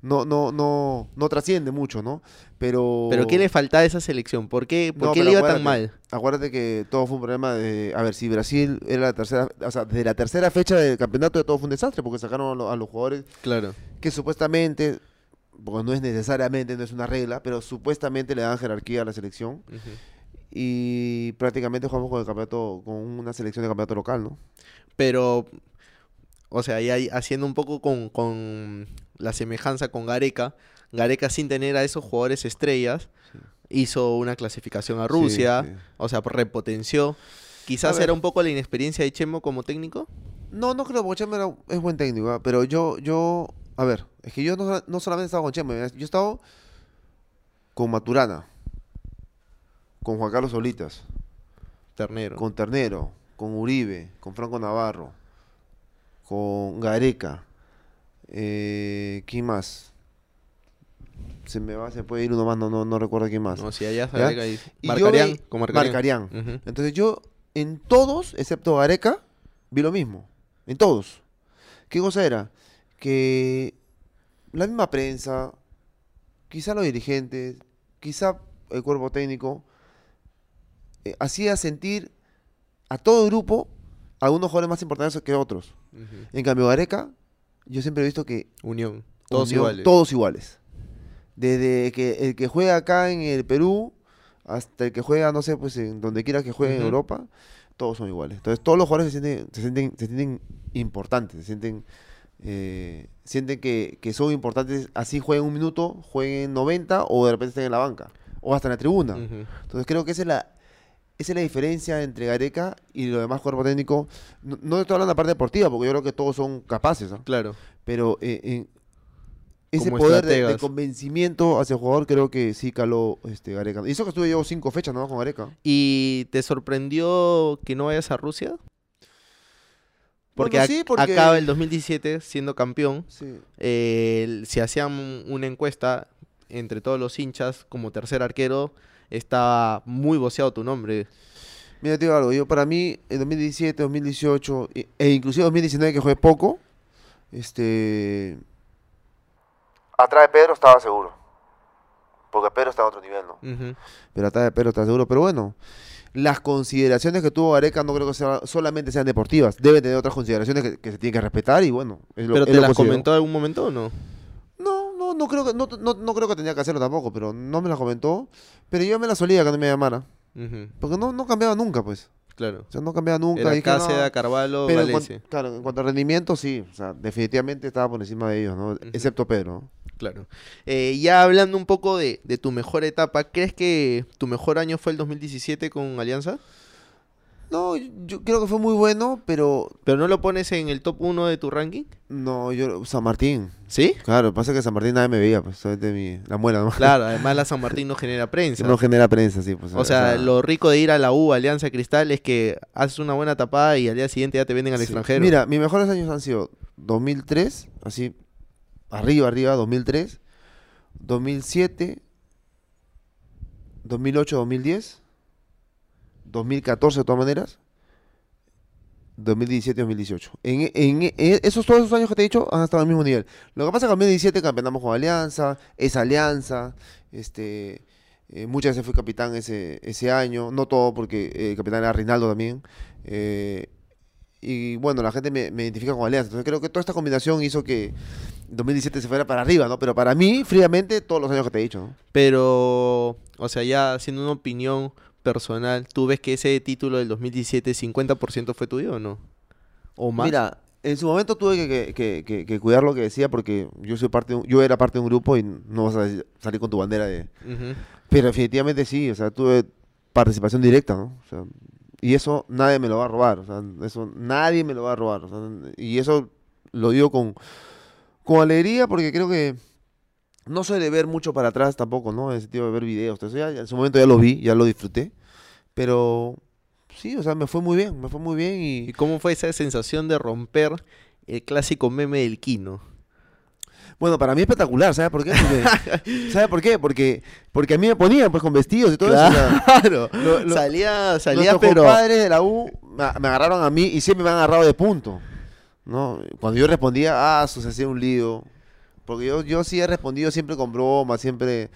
[SPEAKER 2] no, no, no, no trasciende mucho, ¿no? Pero.
[SPEAKER 1] Pero ¿qué le faltaba a esa selección? ¿Por qué, por
[SPEAKER 2] No,
[SPEAKER 1] qué le iba tan mal?
[SPEAKER 2] Acuérdate que todo fue un problema de. A ver, si Brasil era la tercera. O sea, de la tercera fecha del campeonato de todo fue un desastre porque sacaron a, lo- a los jugadores
[SPEAKER 1] Claro.
[SPEAKER 2] que supuestamente. Porque no es necesariamente, no es una regla, pero supuestamente le dan jerarquía a la selección. Y prácticamente jugamos con el campeonato, con una selección de campeonato local, ¿no?
[SPEAKER 1] Pero, o sea, ya ahí haciendo un poco con, con la semejanza con Gareca, Gareca sin tener a esos jugadores estrellas, hizo una clasificación a Rusia,
[SPEAKER 2] Sí, sí.
[SPEAKER 1] o sea, repotenció. Quizás era un poco la inexperiencia de Chemo como técnico.
[SPEAKER 2] No, no creo, porque Chemo era- es buen técnico, pero yo, yo, a ver, es que yo no, no solamente estaba con Chemo, yo he estado con Maturana, con Juan Carlos Solitas,
[SPEAKER 1] Ternero.
[SPEAKER 2] con Ternero, con Uribe, con Franco Navarro, con Gareca, eh, ¿quién más? Se me va, se puede ir uno más, no, no, no recuerdo quién más.
[SPEAKER 1] No, si allá
[SPEAKER 2] ¿Ya?
[SPEAKER 1] Gareca y-
[SPEAKER 2] Y yo
[SPEAKER 1] con Marcarián.
[SPEAKER 2] Marcarián. Entonces yo, en todos, excepto Gareca, vi lo mismo. En todos. ¿Qué cosa era? Que la misma prensa, quizá los dirigentes, quizá el cuerpo técnico, eh, hacía sentir a todo el grupo algunos jugadores más importantes que otros. En cambio, Gareca, yo siempre he visto que
[SPEAKER 1] Unión. Todos
[SPEAKER 2] Unión,
[SPEAKER 1] iguales.
[SPEAKER 2] Todos iguales. Desde que el que juega acá en el Perú hasta el que juega, no sé, pues en donde quiera que juegue en. Europa, todos son iguales. Entonces todos los jugadores se sienten, se sienten, se sienten importantes, se sienten, eh, sienten que, que son importantes, así jueguen un minuto, jueguen 90 o de repente estén en la banca o hasta en la tribuna. Entonces creo que esa es la, esa es la diferencia entre Gareca y los demás cuerpo técnico. No, no estoy hablando de la parte deportiva, porque yo creo que todos son capaces, ¿no?
[SPEAKER 1] Claro.
[SPEAKER 2] pero eh, en ese
[SPEAKER 1] Como
[SPEAKER 2] poder de, convencimiento hacia el jugador creo que sí caló este Gareca. Y eso que estuve yo cinco fechas ¿no? con Gareca.
[SPEAKER 1] ¿Y te sorprendió que no vayas a Rusia? Porque,
[SPEAKER 2] Bueno, sí, porque-
[SPEAKER 1] acaba el 2017 siendo campeón.
[SPEAKER 2] Sí.
[SPEAKER 1] eh, si hacían una encuesta entre todos los hinchas como tercer arquero, estaba muy voceado tu nombre.
[SPEAKER 2] Mira, te digo algo, yo para mí en 2017, 2018 e e inclusive 2019 que jugué poco, este atrás de Pedro estaba seguro. Porque Pedro está a otro nivel, ¿no? Pero atrás de Pedro está seguro, pero bueno, las consideraciones que tuvo Gareca no creo que sea- solamente sean deportivas, debe tener otras consideraciones que, que se tienen que respetar y bueno, es lo,
[SPEAKER 1] ¿Pero
[SPEAKER 2] es
[SPEAKER 1] te
[SPEAKER 2] lo
[SPEAKER 1] las
[SPEAKER 2] considero.
[SPEAKER 1] comentó en algún momento o no?
[SPEAKER 2] No, creo que no, no, no creo que tenía que hacerlo tampoco, pero no me la comentó. Pero yo me la solía que no me llamara.
[SPEAKER 1] Ujú,
[SPEAKER 2] Porque no, no cambiaba nunca, pues.
[SPEAKER 1] Claro.
[SPEAKER 2] O sea, no cambiaba nunca.
[SPEAKER 1] Era
[SPEAKER 2] dije, no.
[SPEAKER 1] Cáceres, Carvalho,
[SPEAKER 2] Pero en cuan-
[SPEAKER 1] Galese.
[SPEAKER 2] claro, en cuanto a rendimiento, sí. O sea, definitivamente estaba por encima de ellos, ¿no? Excepto Pedro. ¿no?
[SPEAKER 1] Claro. Eh, ya hablando un poco de, de tu mejor etapa, ¿crees que tu mejor año fue el 2017 con Alianza?
[SPEAKER 2] No, yo creo que fue muy bueno, pero
[SPEAKER 1] ¿Pero no lo pones en el top 1 de tu ranking?
[SPEAKER 2] no, yo, San Martín.
[SPEAKER 1] ¿Sí?
[SPEAKER 2] Claro, pasa que San Martín nadie me veía, pues, solamente mi, la muela, ¿no?
[SPEAKER 1] Claro, además la San Martín no genera prensa.
[SPEAKER 2] No genera prensa, sí, pues.
[SPEAKER 1] O sea, lo rico de ir a la U, Alianza Cristal, es que haces una buena tapada y al día siguiente ya te venden al
[SPEAKER 2] Sí.
[SPEAKER 1] extranjero.
[SPEAKER 2] Mira, mis mejores años han sido 2003, así, arriba, arriba, 2003, 2007, 2008, 2010, 2014 de todas maneras, 2017, 2018. En, esos todos esos años que te he dicho han estado al mismo nivel. Lo que pasa es que en 2017 campeonamos con Alianza, esa Alianza, este, eh, muchas veces fui capitán ese, ese año, no todo porque eh, el capitán era Rinaldo también. eh, y bueno, la gente me, me identifica con Alianza. Entonces creo que toda esta combinación hizo que 2017 se fuera para arriba, ¿no? Pero para mí, fríamente, todos los años que te he dicho, ¿no?
[SPEAKER 1] Pero, o sea, ya haciendo una opinión personal, ¿tú ves que ese título del 2017 50% fue tuyo o no? ¿O más?
[SPEAKER 2] Mira, en su momento tuve que, que- que- que- que cuidar lo que decía porque yo soy parte de un- yo era parte de un grupo y no vas a salir con tu bandera de... Pero definitivamente sí, o sea, tuve participación directa, ¿no? O sea, y eso nadie me lo va a robar, o sea, eso nadie me lo va a robar. o sea, y eso lo digo con, con alegría porque creo que no soy de ver mucho para atrás tampoco, ¿no? En el sentido de ver videos. Entonces ya, en su momento ya lo vi, ya lo disfruté. Pero sí, o sea, me fue muy bien, me fue muy bien y...
[SPEAKER 1] ¿Y cómo fue esa sensación de romper el clásico meme del Kino?
[SPEAKER 2] Bueno, para mí es espectacular, ¿sabes por qué? Porque, ¿Sabes por qué? Porque, porque a mí me ponían pues con vestidos y todo eso.
[SPEAKER 1] Claro, salía, salía, pero...
[SPEAKER 2] compadres de la U me, me agarraron a mí y siempre me han agarrado de punto. ¿no? Cuando yo respondía, ah, eso se hacía un lío. Porque yo, yo sí he respondido siempre con broma, siempre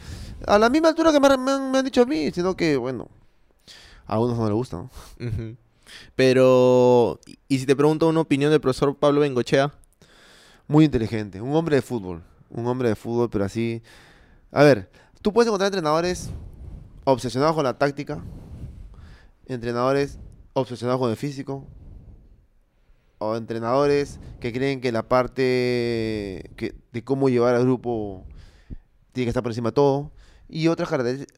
[SPEAKER 2] a la misma altura que me, han- me han, me han dicho a mí, sino que, bueno, a algunos no les gusta. ¿no?
[SPEAKER 1] Pero, y si te pregunto una opinión del profesor Pablo Bengochea,
[SPEAKER 2] Muy inteligente, un hombre de fútbol, un hombre de fútbol, pero así... A ver, tú puedes encontrar entrenadores obsesionados con la táctica, entrenadores obsesionados con el físico, o entrenadores que creen que la parte que, de cómo llevar al grupo tiene que estar por encima de todo, y otras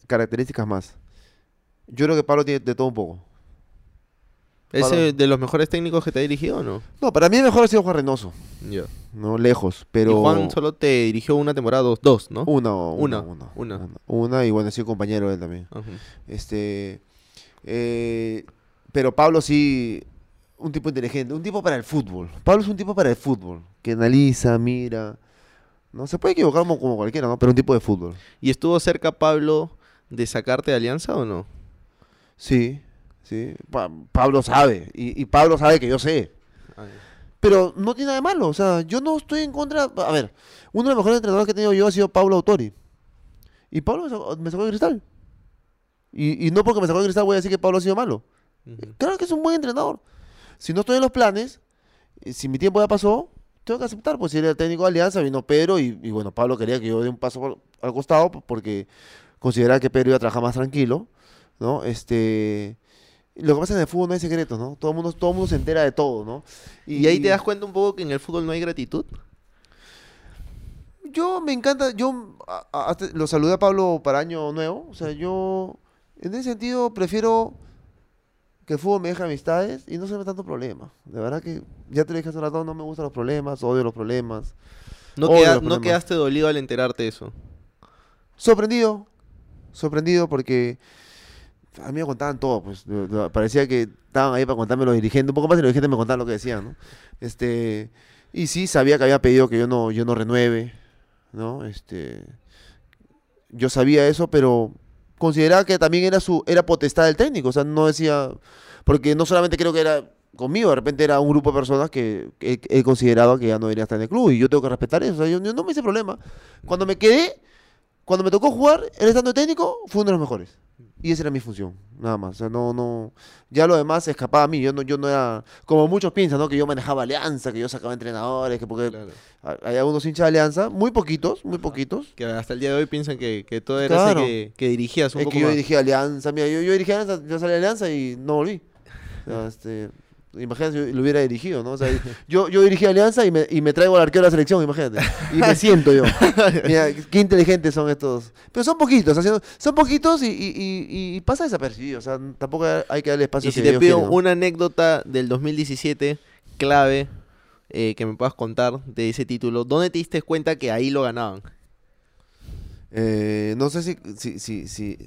[SPEAKER 2] características más. Yo creo que Pablo tiene de todo un poco.
[SPEAKER 1] ¿es de los mejores técnicos que te ha dirigido o no?
[SPEAKER 2] No, para mí el mejor ha sido Juan Reynoso,
[SPEAKER 1] Ya.
[SPEAKER 2] no lejos, pero...
[SPEAKER 1] Y Juan solo te dirigió una temporada, dos, dos ¿no?
[SPEAKER 2] Una,
[SPEAKER 1] Una,
[SPEAKER 2] una, una,
[SPEAKER 1] una.
[SPEAKER 2] una, y bueno, he sido compañero de él también. Este, eh, pero Pablo sí, un tipo inteligente, un tipo para el fútbol. Pablo es un tipo para el fútbol, que analiza, mira. No se puede equivocar como, como cualquiera, ¿no? Pero un tipo de fútbol.
[SPEAKER 1] ¿Y estuvo cerca Pablo de sacarte de alianza o no?
[SPEAKER 2] Sí, sí. Pa- Pablo sabe, y, y Pablo sabe que yo sé. Pero no tiene nada de malo, o sea, yo no estoy en contra. A ver, uno de los mejores entrenadores que he tenido yo ha sido Pablo Autori. Y Pablo me sacó, me sacó de cristal. Y, y no porque me sacó de cristal voy a decir que Pablo ha sido malo.
[SPEAKER 1] Ujú.
[SPEAKER 2] Claro que es un buen entrenador. Si no estoy en los planes, eh, si mi tiempo ya pasó, tengo que aceptar. Pues si era el técnico de Alianza, vino Pedro y, y bueno, Pablo quería que yo dé un paso por- al costado porque consideraba que Pedro iba a trabajar más tranquilo, ¿no? Este... Lo que pasa en el fútbol no hay secretos, ¿no? Todo el mundo, todo mundo se entera de todo, ¿no?
[SPEAKER 1] ¿Y ahí te das cuenta un poco que en el fútbol no hay gratitud?
[SPEAKER 2] Yo me encanta, yo a- lo saludé a Pablo para Año Nuevo, o sea, yo en ese sentido prefiero que el fútbol me deje amistades y no se me tanto problema. De verdad que, ya te lo dije hace rato, no me gustan los problemas, odio los problemas.
[SPEAKER 1] No,
[SPEAKER 2] Odio
[SPEAKER 1] queda-
[SPEAKER 2] los
[SPEAKER 1] no
[SPEAKER 2] problemas.
[SPEAKER 1] quedaste dolido al enterarte de eso.
[SPEAKER 2] Sorprendido, sorprendido porque a mí me contaban todo, pues parecía que estaban ahí para contarme los dirigentes, un poco más de los dirigentes me contaban lo que decían, ¿no? Este, y sí, sabía que había pedido que yo no, yo no renueve, ¿no? Este, yo sabía eso, pero consideraba que también era su, era potestad del técnico, o sea, no decía, porque no solamente creo que era conmigo, de repente era un grupo de personas que, he considerado que ya no debería estar en el club y yo tengo que respetar eso, o sea, yo, yo no me hice problema. Cuando me quedé, cuando me tocó jugar, el estando técnico, fue uno de los mejores. Y esa era mi función, nada más. O sea, no, no. Ya lo demás se escapaba a mí. Yo no, yo no era. Como muchos piensan, ¿no? Que yo manejaba alianza, que yo sacaba entrenadores, que porque hay hay algunos hinchas de alianza, muy poquitos, muy poquitos.
[SPEAKER 1] Que hasta el día de hoy piensan que, que todo era
[SPEAKER 2] Claro.
[SPEAKER 1] ese que, que dirigías un
[SPEAKER 2] Es
[SPEAKER 1] poco
[SPEAKER 2] que yo
[SPEAKER 1] más.
[SPEAKER 2] dirigía alianza, mira, yo, yo dirigía alianza, yo salí de alianza y no volví. O sea, este. Imagínate si lo hubiera dirigido, ¿no? O sea, yo, yo dirigí Alianza y me, y me traigo al arquero de la selección, imagínate. Y me siento yo. Mira, qué inteligentes son estos. Pero son poquitos, haciendo, son poquitos y, y, pasa desapercibido. O sea, tampoco hay que darle espacio
[SPEAKER 1] Y si
[SPEAKER 2] que
[SPEAKER 1] te pido
[SPEAKER 2] quieren, ¿no?
[SPEAKER 1] una anécdota del 2017 clave eh, que me puedas contar de ese título, ¿dónde te diste cuenta que ahí lo ganaban?
[SPEAKER 2] Eh, no sé si, si, si, si,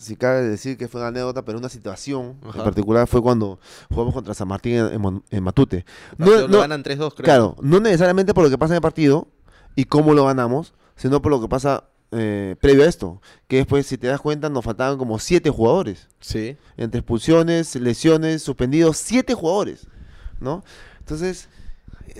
[SPEAKER 2] si cabe decir que fue una anécdota, pero una situación
[SPEAKER 1] Ajá.
[SPEAKER 2] en particular fue cuando jugamos contra San Martín en, en Mon- en Matute.
[SPEAKER 1] No, ganan 3-2, creo.
[SPEAKER 2] Claro, no necesariamente por lo que pasa en el partido y cómo lo ganamos, sino por lo que pasa eh, previo a esto. Que después, si te das cuenta, nos faltaban como siete jugadores.
[SPEAKER 1] Sí.
[SPEAKER 2] Entre expulsiones, lesiones, suspendidos, siete jugadores. ¿No? Entonces,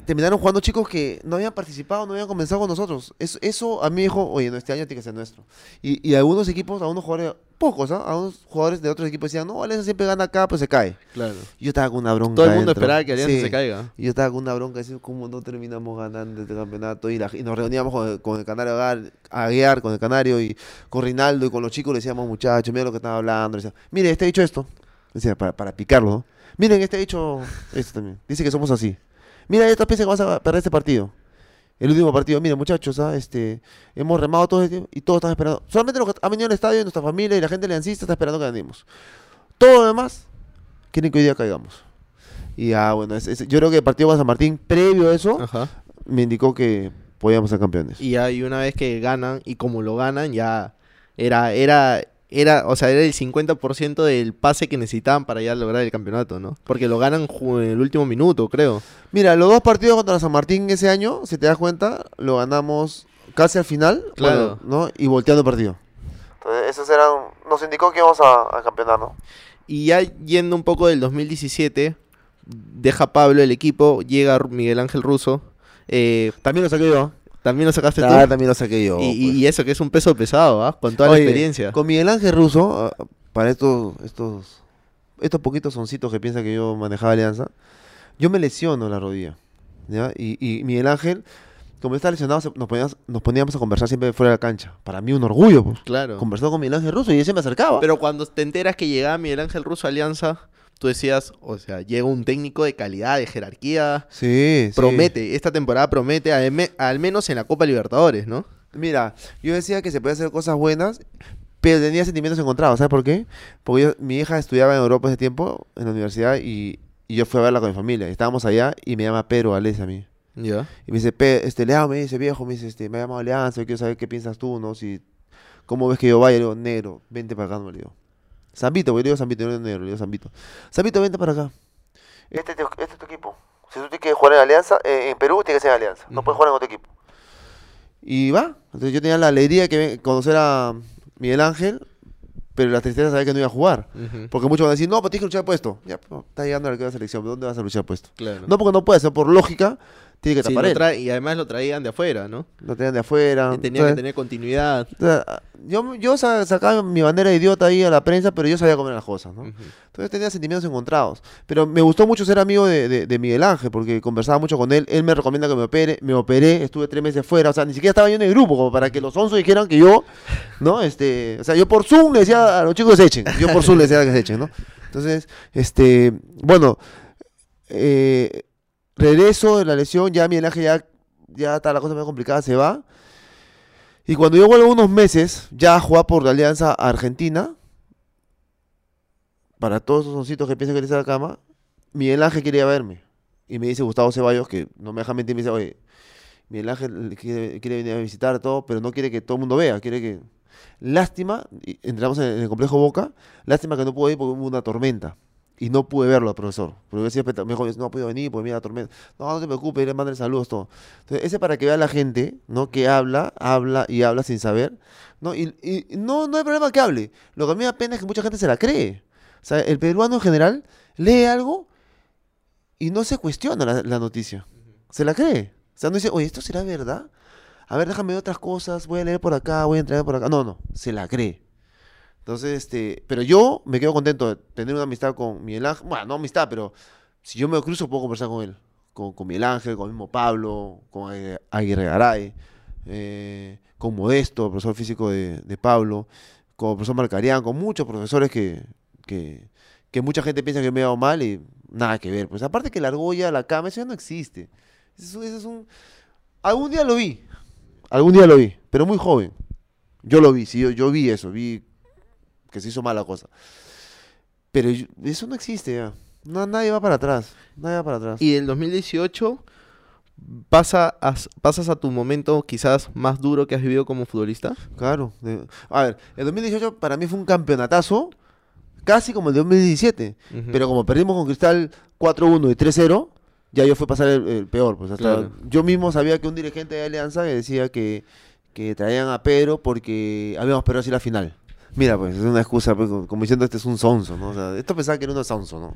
[SPEAKER 2] terminaron jugando chicos que no habían participado, no habían comenzado con nosotros. Eso, eso a mí me dijo, oye, no, este año tiene que ser nuestro. Y, y algunos equipos, algunos jugadores, pocos, ¿ah? Algunos jugadores de otros equipos decían, no, Alianza siempre gana acá, pues se cae.
[SPEAKER 1] Claro.
[SPEAKER 2] Yo estaba con una bronca.
[SPEAKER 1] Todo el mundo
[SPEAKER 2] dentro.
[SPEAKER 1] esperaba que Alianza
[SPEAKER 2] Sí.
[SPEAKER 1] se caiga.
[SPEAKER 2] Yo estaba con una bronca diciendo cómo no terminamos ganando este campeonato. Y, la- y nos reuníamos con el, con el Canario a, Gar- a guiar, con el Canario y con Rinaldo y con los chicos le decíamos, muchachos, mira lo que están hablando. Decía, mire, este ha dicho esto. Decía, para, para picarlo, ¿no? Miren, este ha dicho esto también. Dice que somos así. Mira, esta piensa que vas a perder este partido. El último partido, miren muchachos, ¿ah? este, hemos remado todo tiempo y todos están esperando. Solamente los que han venido al estadio, nuestra familia y la gente leancista está esperando que ganemos. Todo lo demás, quieren que hoy día caigamos. Y ah, bueno, es- es- yo creo que el partido con San Martín, previo a eso,
[SPEAKER 1] Ajá.
[SPEAKER 2] me indicó que podíamos ser campeones.
[SPEAKER 1] Y ya, y una vez que ganan, y como lo ganan, ya era, era, era, o sea, era el 50% del pase que necesitaban para ya lograr el campeonato, ¿no? Porque lo ganan en el último minuto, creo.
[SPEAKER 2] Mira, los dos partidos contra San Martín ese año, si te das cuenta, lo ganamos casi al final,
[SPEAKER 1] Claro.
[SPEAKER 2] bueno, ¿no? Y volteando el partido. Entonces, esos eran, nos indicó que íbamos a, a campeonar, ¿no?
[SPEAKER 1] Y ya yendo un poco del 2017, deja Pablo el equipo, llega Miguel Ángel Russo. eh,
[SPEAKER 2] También lo saqué yo.
[SPEAKER 1] También lo sacaste
[SPEAKER 2] Ah,
[SPEAKER 1] tú.
[SPEAKER 2] también lo saqué yo.
[SPEAKER 1] Y,
[SPEAKER 2] pues.
[SPEAKER 1] y eso que es un peso pesado, ¿ah? Con toda
[SPEAKER 2] Oye,
[SPEAKER 1] la experiencia.
[SPEAKER 2] Con Miguel Ángel Russo, ah, para estos, estos, estos poquitos soncitos que piensan que yo manejaba Alianza, yo me lesiono la rodilla. ¿ya? Y, y Miguel Ángel, como está lesionado, nos poníamos, nos poníamos a conversar siempre fuera de la cancha. Para mí un orgullo, pues.
[SPEAKER 1] Claro.
[SPEAKER 2] Conversar con Miguel Ángel Russo y él se me acercaba.
[SPEAKER 1] Pero cuando te enteras que llegaba Miguel Ángel Russo a Alianza, tú decías, o sea, llega un técnico de calidad, de jerarquía,
[SPEAKER 2] sí, sí.
[SPEAKER 1] promete, esta temporada promete, al, me- al menos en la Copa Libertadores, ¿no?
[SPEAKER 2] Mira, yo decía que se podía hacer cosas buenas, pero tenía sentimientos encontrados. ¿Sabes por qué? Porque yo- mi hija estudiaba en Europa ese tiempo, en la universidad, y, y yo fui a verla con mi familia. Estábamos allá y me llama Pedro Alés a mí.
[SPEAKER 1] Ya.
[SPEAKER 2] Y me dice, "Pe- este, Leo, me dice, viejo, me dice, este, me ha llamado Alianza, yo quiero saber qué piensas tú, ¿no? Si, ¿Cómo ves que yo vaya? Le digo, negro, vente para acá, no le digo. Zambito, porque digo Zambito, no digo negro, digo Zambito. Zambito, vente para acá. Este, es tu- este es tu equipo. Si tú tienes que jugar en Alianza, eh, en Perú tienes que ser en Alianza. No
[SPEAKER 1] Ujú.
[SPEAKER 2] puedes jugar en otro equipo. Y va. Entonces yo tenía la alegría de conocer a Miguel Ángel, pero la tristeza de saber que no iba a jugar. Porque muchos van a decir, no, pero tienes que luchar puesto. Ya, pero está llegando a la selección, ¿dónde vas a luchar puesto?
[SPEAKER 1] Claro.
[SPEAKER 2] No porque no puedes, sino por lógica, tiene que
[SPEAKER 1] Sí,
[SPEAKER 2] tapar él.
[SPEAKER 1] trae- y además lo traían de afuera, ¿no?
[SPEAKER 2] Lo tenían de afuera.
[SPEAKER 1] Tenía que tener continuidad.
[SPEAKER 2] o sea, yo, yo sa- sacaba mi bandera de idiota ahí a la prensa, pero yo sabía comer las cosas, ¿no?
[SPEAKER 1] Ujú.
[SPEAKER 2] Entonces tenía sentimientos encontrados. Pero me gustó mucho ser amigo de, de- de Miguel Ángel, porque conversaba mucho con él. Él me recomienda que me opere. Me operé, estuve tres meses fuera. O sea, ni siquiera estaba yo en el grupo, como para que los onzos dijeran que yo, ¿no? Este, o sea, yo por Zoom le decía a los chicos que se echen. Yo por Zoom le decía que se echen, ¿no? Entonces, este, bueno, eh, regreso de la lesión, ya Miguel Ángel ya, ya está la cosa más complicada, se va. Y cuando yo vuelvo unos meses, ya a jugar por la Alianza Argentina, para todos esos oncitos que piensan que les da la cama, Miguel Ángel quería verme. Y me dice Gustavo Ceballos, que no me deja mentir, me dice, oye, Miguel Ángel quiere, venir a visitar todo, pero no quiere que todo el mundo vea, quiere que... Lástima, entramos en, en el complejo Boca, lástima que no pude ir porque hubo una tormenta. Y no pude verlo al profesor. Porque espectac- me dijo, no ha podido venir porque mira la tormenta. No, no te preocupes, le mandan saludos, todo. Entonces, ese para que vea la gente, ¿no? Que habla, habla y habla sin saber, ¿no? Y, y no, no hay problema que hable. Lo que a mí me da pena es que mucha gente se la cree. O sea, el peruano en general lee algo y no se cuestiona la, la noticia. Se la cree. O sea, no dice, oye, ¿esto será verdad? A ver, déjame ver otras cosas, voy a leer por acá, voy a entrar por acá. No, no, se la cree. Entonces, este, pero yo me quedo contento de tener una amistad con Miguel Ángel. Bueno, no amistad, pero si yo me cruzo puedo conversar con él. Con, con Miguel Ángel, con el mismo Pablo, con Aguirre- Garay, eh, con Modesto, profesor físico de, de Pablo, con el profesor Marcarián, con muchos profesores que, que, que mucha gente piensa que me he dado mal y nada que ver. Pues aparte que la argolla, la cama, eso ya no existe. Eso, eso es un... Algún día lo vi, algún día lo vi, pero muy joven. Yo lo vi, sí, yo, yo vi eso, vi que se hizo mala cosa. Pero yo- eso no existe ya. No, nadie va para atrás. Nadie va para atrás.
[SPEAKER 1] Y del 2018 pasa a- pasas a tu momento quizás más duro que has vivido como futbolista.
[SPEAKER 2] Claro. a ver, el 2018 para mí fue un campeonatazo, casi como el de 2017.
[SPEAKER 1] Ujú.
[SPEAKER 2] Pero como perdimos con Cristal 4-1 y 3-0, ya yo fue pasar el, el peor. Pues hasta
[SPEAKER 1] Claro.
[SPEAKER 2] Yo mismo sabía que un dirigente de Alianza que decía que, que traían a Pedro porque habíamos perdido así la final. Mira, pues es una excusa, pues, como- diciendo este es un sonso, ¿no? O sea, esto pensaba que era uno sonso, ¿no?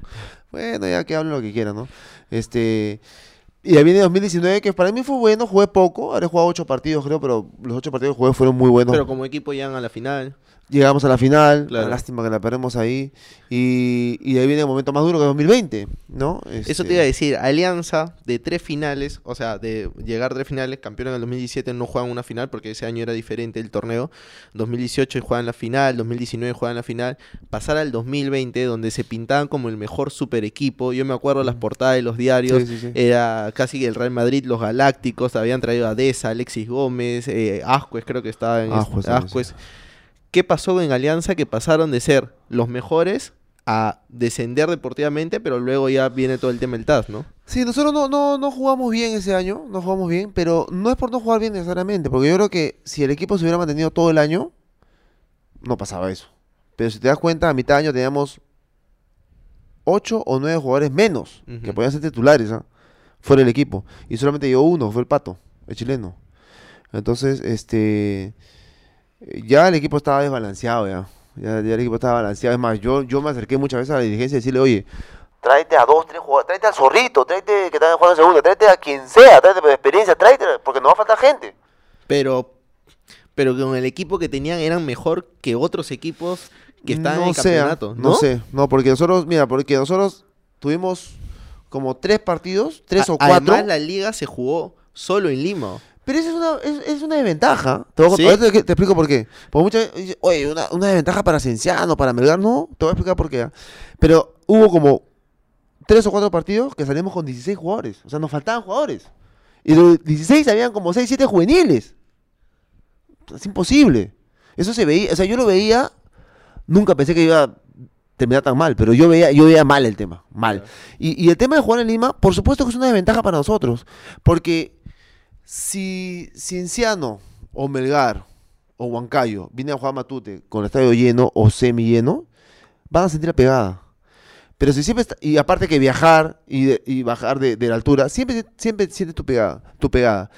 [SPEAKER 2] Bueno, ya que hablen lo que quieran, ¿no? Este. Y ahí viene 2019, que para mí fue bueno, jugué poco, habré jugado ocho partidos, creo, pero los ocho partidos que jugué fueron muy buenos.
[SPEAKER 1] Pero como equipo llegan a la final.
[SPEAKER 2] Llegamos a la final,
[SPEAKER 1] Claro.
[SPEAKER 2] lástima que la perdemos ahí. Y, y de ahí viene el momento más duro que 2020, ¿no?
[SPEAKER 1] Eso
[SPEAKER 2] Este,
[SPEAKER 1] te iba a decir, Alianza de tres finales, o sea, de llegar a tres finales, campeón en el 2017 no juegan una final porque ese año era diferente el torneo. 2018 juegan la final, 2019 juegan la final. Pasar al 2020 donde se pintaban como el mejor super equipo. Yo me acuerdo las portadas de los diarios.
[SPEAKER 2] Sí, sí, sí.
[SPEAKER 1] Era casi que el Real Madrid, los Galácticos, habían traído a Deza, Alexis Gómez, eh, Ascuez creo que estaba en
[SPEAKER 2] Ascuez.
[SPEAKER 1] ¿Qué pasó en Alianza? Que pasaron de ser los mejores a descender deportivamente, pero luego ya viene todo el tema del TAS, ¿no?
[SPEAKER 2] Sí, nosotros no, no, no jugamos bien ese año, no jugamos bien, pero no es por no jugar bien necesariamente, porque yo creo que si el equipo se hubiera mantenido todo el año, no pasaba eso. Pero si te das cuenta, a mitad de año teníamos 8 o 9 jugadores menos, que podían ser titulares, ¿ah? fuera del equipo. Y solamente llegó uno, fue el Pato, el chileno. Entonces, este ya el equipo estaba desbalanceado ya. Ya, ya el equipo estaba balanceado. Es más, yo, yo me acerqué muchas veces a la dirigencia y decirle, oye, tráete a dos, tres jugadores, tráete al zorrito, tráete que está jugando segunda, tráete a quien sea, tráete por experiencia, tráete, porque nos va a faltar gente.
[SPEAKER 1] Pero, pero con el equipo que tenían eran mejor que otros equipos que estaban en el campeonato, ¿no?
[SPEAKER 2] No sé, no, porque nosotros, mira, porque nosotros tuvimos como tres partidos, tres
[SPEAKER 1] A-
[SPEAKER 2] o cuatro.
[SPEAKER 1] Además, la liga se jugó solo en Lima.
[SPEAKER 2] Pero eso es una, es, es una desventaja. Te, voy a-
[SPEAKER 1] ¿Sí?
[SPEAKER 2] ahorita te, te explico por qué. Porque muchas veces oye, una, una desventaja para Cienciano, para Melgar. No, te voy a explicar por qué. ¿ah? Pero hubo como tres o cuatro partidos que salimos con 16 jugadores. O sea, nos faltaban jugadores. Y de los 16 habían como 6, 7 juveniles. Es imposible. Eso se veía, o sea, yo lo veía, nunca pensé que iba a terminar tan mal, pero yo veía, yo veía mal el tema, mal. Y, y el tema de jugar en Lima, por supuesto que es una desventaja para nosotros, porque si Cienciano o Melgar o Huancayo vienen a jugar Matute con el estadio lleno o semi lleno, van a sentir la pegada. Pero si siempre está- y aparte que viajar y, de- y bajar de, de la altura, siempre, siempre sientes tu pegada, tu pegada.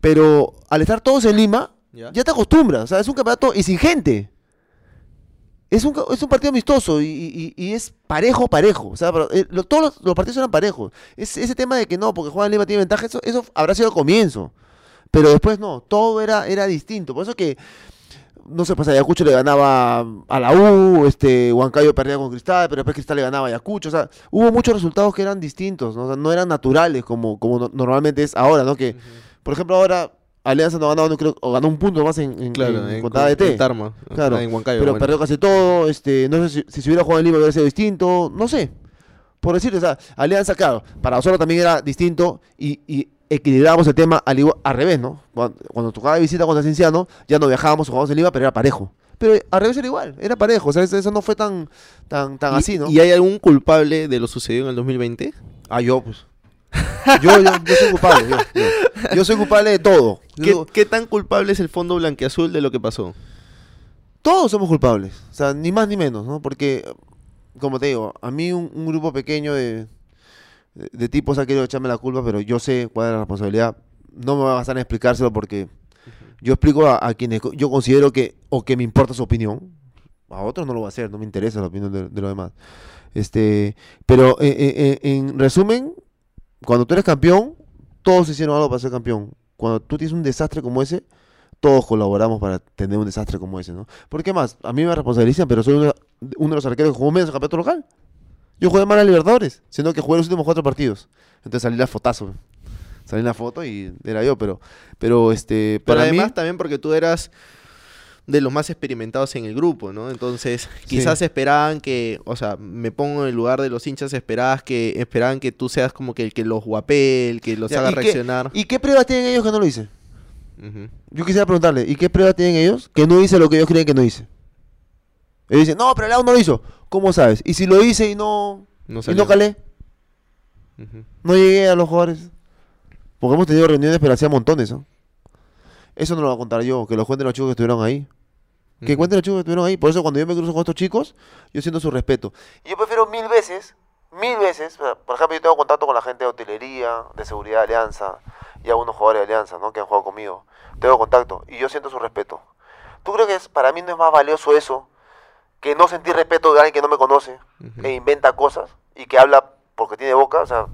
[SPEAKER 2] Pero al estar todos en Lima,
[SPEAKER 1] ¿Ya?
[SPEAKER 2] ya te acostumbras, o sea, es un campeonato y sin gente. Es un, es un partido amistoso y, y- y es parejo, parejo. O sea, pero, eh, lo- todos los, los partidos eran parejos. Es, ese tema de que no, porque juega en Lima tiene ventaja, eso, eso habrá sido comienzo. Pero después no, todo era, era distinto. Por eso que, no sé, pues Ayacucho le ganaba a la U, este, Huancayo perdía con Cristal, pero después Cristal le ganaba a Ayacucho. O sea, hubo muchos resultados que eran distintos, ¿no? O sea, no eran naturales como, como no- normalmente es ahora, ¿no? Que, por ejemplo, ahora Alianza no ha ganado, no creo, o ganó un punto más en, en,
[SPEAKER 1] Claro,
[SPEAKER 2] en-
[SPEAKER 1] en,
[SPEAKER 2] contra ADT.
[SPEAKER 1] en Tarma,
[SPEAKER 2] Claro,
[SPEAKER 1] en Huancayo.
[SPEAKER 2] pero
[SPEAKER 1] bueno.
[SPEAKER 2] perdió casi todo, este, no sé si, si se hubiera jugado en Lima hubiera sido distinto, no sé. Por decirte, o sea, Alianza, claro, para nosotros también era distinto y, y equilibrábamos el tema al, igual- al revés, ¿no? Cuando, cuando tocaba de visita contra Cienciano, ya no viajábamos o jugábamos en Lima, pero era parejo. Pero al revés era igual, era parejo, o sea, eso, eso no fue tan, tan, tan
[SPEAKER 1] ¿Y-
[SPEAKER 2] así, ¿no?
[SPEAKER 1] ¿Y hay algún culpable de lo sucedido en el 2020?
[SPEAKER 2] ah, yo, pues. Yo, yo, yo soy culpable, yo, yo. Yo soy culpable de todo.
[SPEAKER 1] ¿Qué, qué tan culpable es el fondo blanqueazul de lo que pasó?
[SPEAKER 2] todos somos culpables, o sea, ni más ni menos, ¿no? Porque, como te digo, a mí un, un grupo pequeño de, de, de tipos ha querido echarme la culpa, pero yo sé cuál es la responsabilidad. No me va a bastar en explicárselo porque yo explico a, a quienes yo considero que, o que me importa su opinión. A otros no lo voy a hacer, no me interesa la opinión de, de los demás. Este, pero eh, eh, eh, en resumen, cuando tú eres campeón, todos hicieron algo para ser campeón. Cuando tú tienes un desastre como ese, todos colaboramos para tener un desastre como ese, ¿no? ¿Por qué más? A mí me responsabilizan, pero soy uno, uno de los arqueros que jugó menos en el campeonato local. Yo jugué mal a Libertadores, sino que jugué los últimos cuatro partidos. Entonces salí la fotazo. Salí en la foto y era yo, pero, pero este,
[SPEAKER 1] Pero
[SPEAKER 2] para
[SPEAKER 1] además
[SPEAKER 2] mí,
[SPEAKER 1] también porque tú eras de los más experimentados en el grupo, ¿no? Entonces, quizás esperaban que, o sea, me pongo en el lugar de los hinchas, esperabas que, esperaban que tú seas como que el que los guapee, el que los
[SPEAKER 2] Ya,
[SPEAKER 1] haga
[SPEAKER 2] ¿y qué-
[SPEAKER 1] reaccionar.
[SPEAKER 2] ¿y qué pruebas tienen ellos que no lo hice? Yo quisiera preguntarle, ¿y qué pruebas tienen ellos que no hice lo que ellos creen que no hice? Ellos dicen, no, pero el lado no lo hizo. ¿Cómo sabes? ¿Y si lo hice y no,
[SPEAKER 1] No
[SPEAKER 2] y no calé? No llegué a los jugadores. Porque hemos tenido reuniones, pero hacía montones, ¿no? Eso no lo voy a contar yo, que lo cuenten los chicos que estuvieron ahí. Que
[SPEAKER 1] Ujú.
[SPEAKER 2] cuenten los chicos que estuvieron ahí. Por eso cuando yo me cruzo con estos chicos, yo siento su respeto. Y yo prefiero mil veces, mil veces, o sea, por ejemplo, yo tengo contacto con la gente de hotelería, de seguridad de Alianza, y algunos jugadores de Alianza, ¿no? Que han jugado conmigo. Tengo contacto, y yo siento su respeto. ¿Tú crees que es, para mí no es más valioso eso que no sentir respeto de alguien que no me conoce
[SPEAKER 1] Ujú.
[SPEAKER 2] e inventa cosas y que habla porque tiene boca, o sea,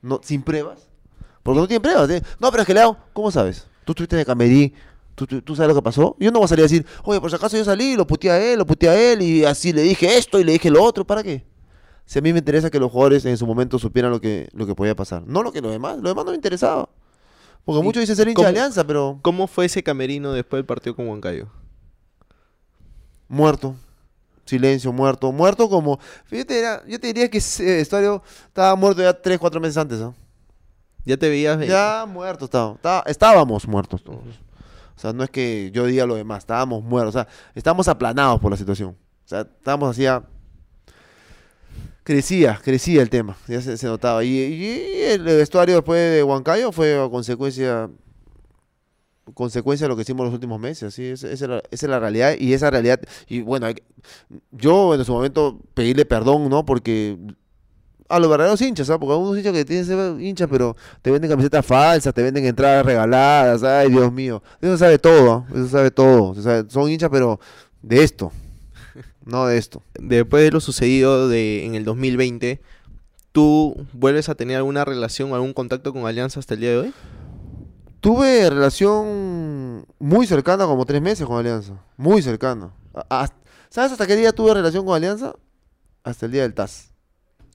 [SPEAKER 2] no, sin pruebas? Porque no tiene pruebas. ¿eh? No, pero es que le hago, ¿cómo sabes? Tú estuviste en el camerí, ¿Tú, tú, tú sabes lo que pasó? Yo no voy a salir a decir, oye, por si acaso yo salí, lo puteé a él, lo puteé a él, y así le dije esto y le dije lo otro, ¿para qué? Si a mí me interesa que los jugadores en su momento supieran lo que, lo que podía pasar. No lo que los demás, lo demás no me interesaba. Porque
[SPEAKER 1] ¿Y
[SPEAKER 2] muchos dicen ser hincha de Alianza, pero
[SPEAKER 1] ¿Cómo fue ese camerino después del partido con Huancayo?
[SPEAKER 2] muerto. Silencio, muerto. Muerto como... Fíjate, era- yo te diría que ese vestuario estaba muerto ya 3, 4 meses antes, ¿no?
[SPEAKER 1] Ya te veías...
[SPEAKER 2] Ya estaba, estaba- estábamos muertos todos. O sea, no es que yo diga lo demás, estábamos muertos, o sea, estábamos aplanados por la situación. O sea, estábamos así Crecía, crecía el tema, ya se, notaba. Y, el vestuario después de Huancayo fue a consecuencia consecuencia de lo que hicimos los últimos meses. Esa, esa era, esa es la realidad y esa realidad, y bueno, hay yo en su momento pedirle perdón, ¿no? Porque a los verdaderos hinchas, ¿sabes? Porque algunos hinchas que tienen que ser hinchas, pero te venden camisetas falsas, te venden entradas regaladas, ay, Dios mío. Eso sabe todo, eso sabe todo. Sea, son hinchas, pero de esto, no de esto.
[SPEAKER 1] Después de lo sucedido de, en el 2020, ¿tú vuelves a tener alguna relación, algún contacto con Alianza hasta el día de hoy?
[SPEAKER 2] Tuve relación muy cercana, como tres meses con Alianza. Muy cercana. ¿Sabes hasta qué día tuve relación con Alianza? Hasta el día del TAS.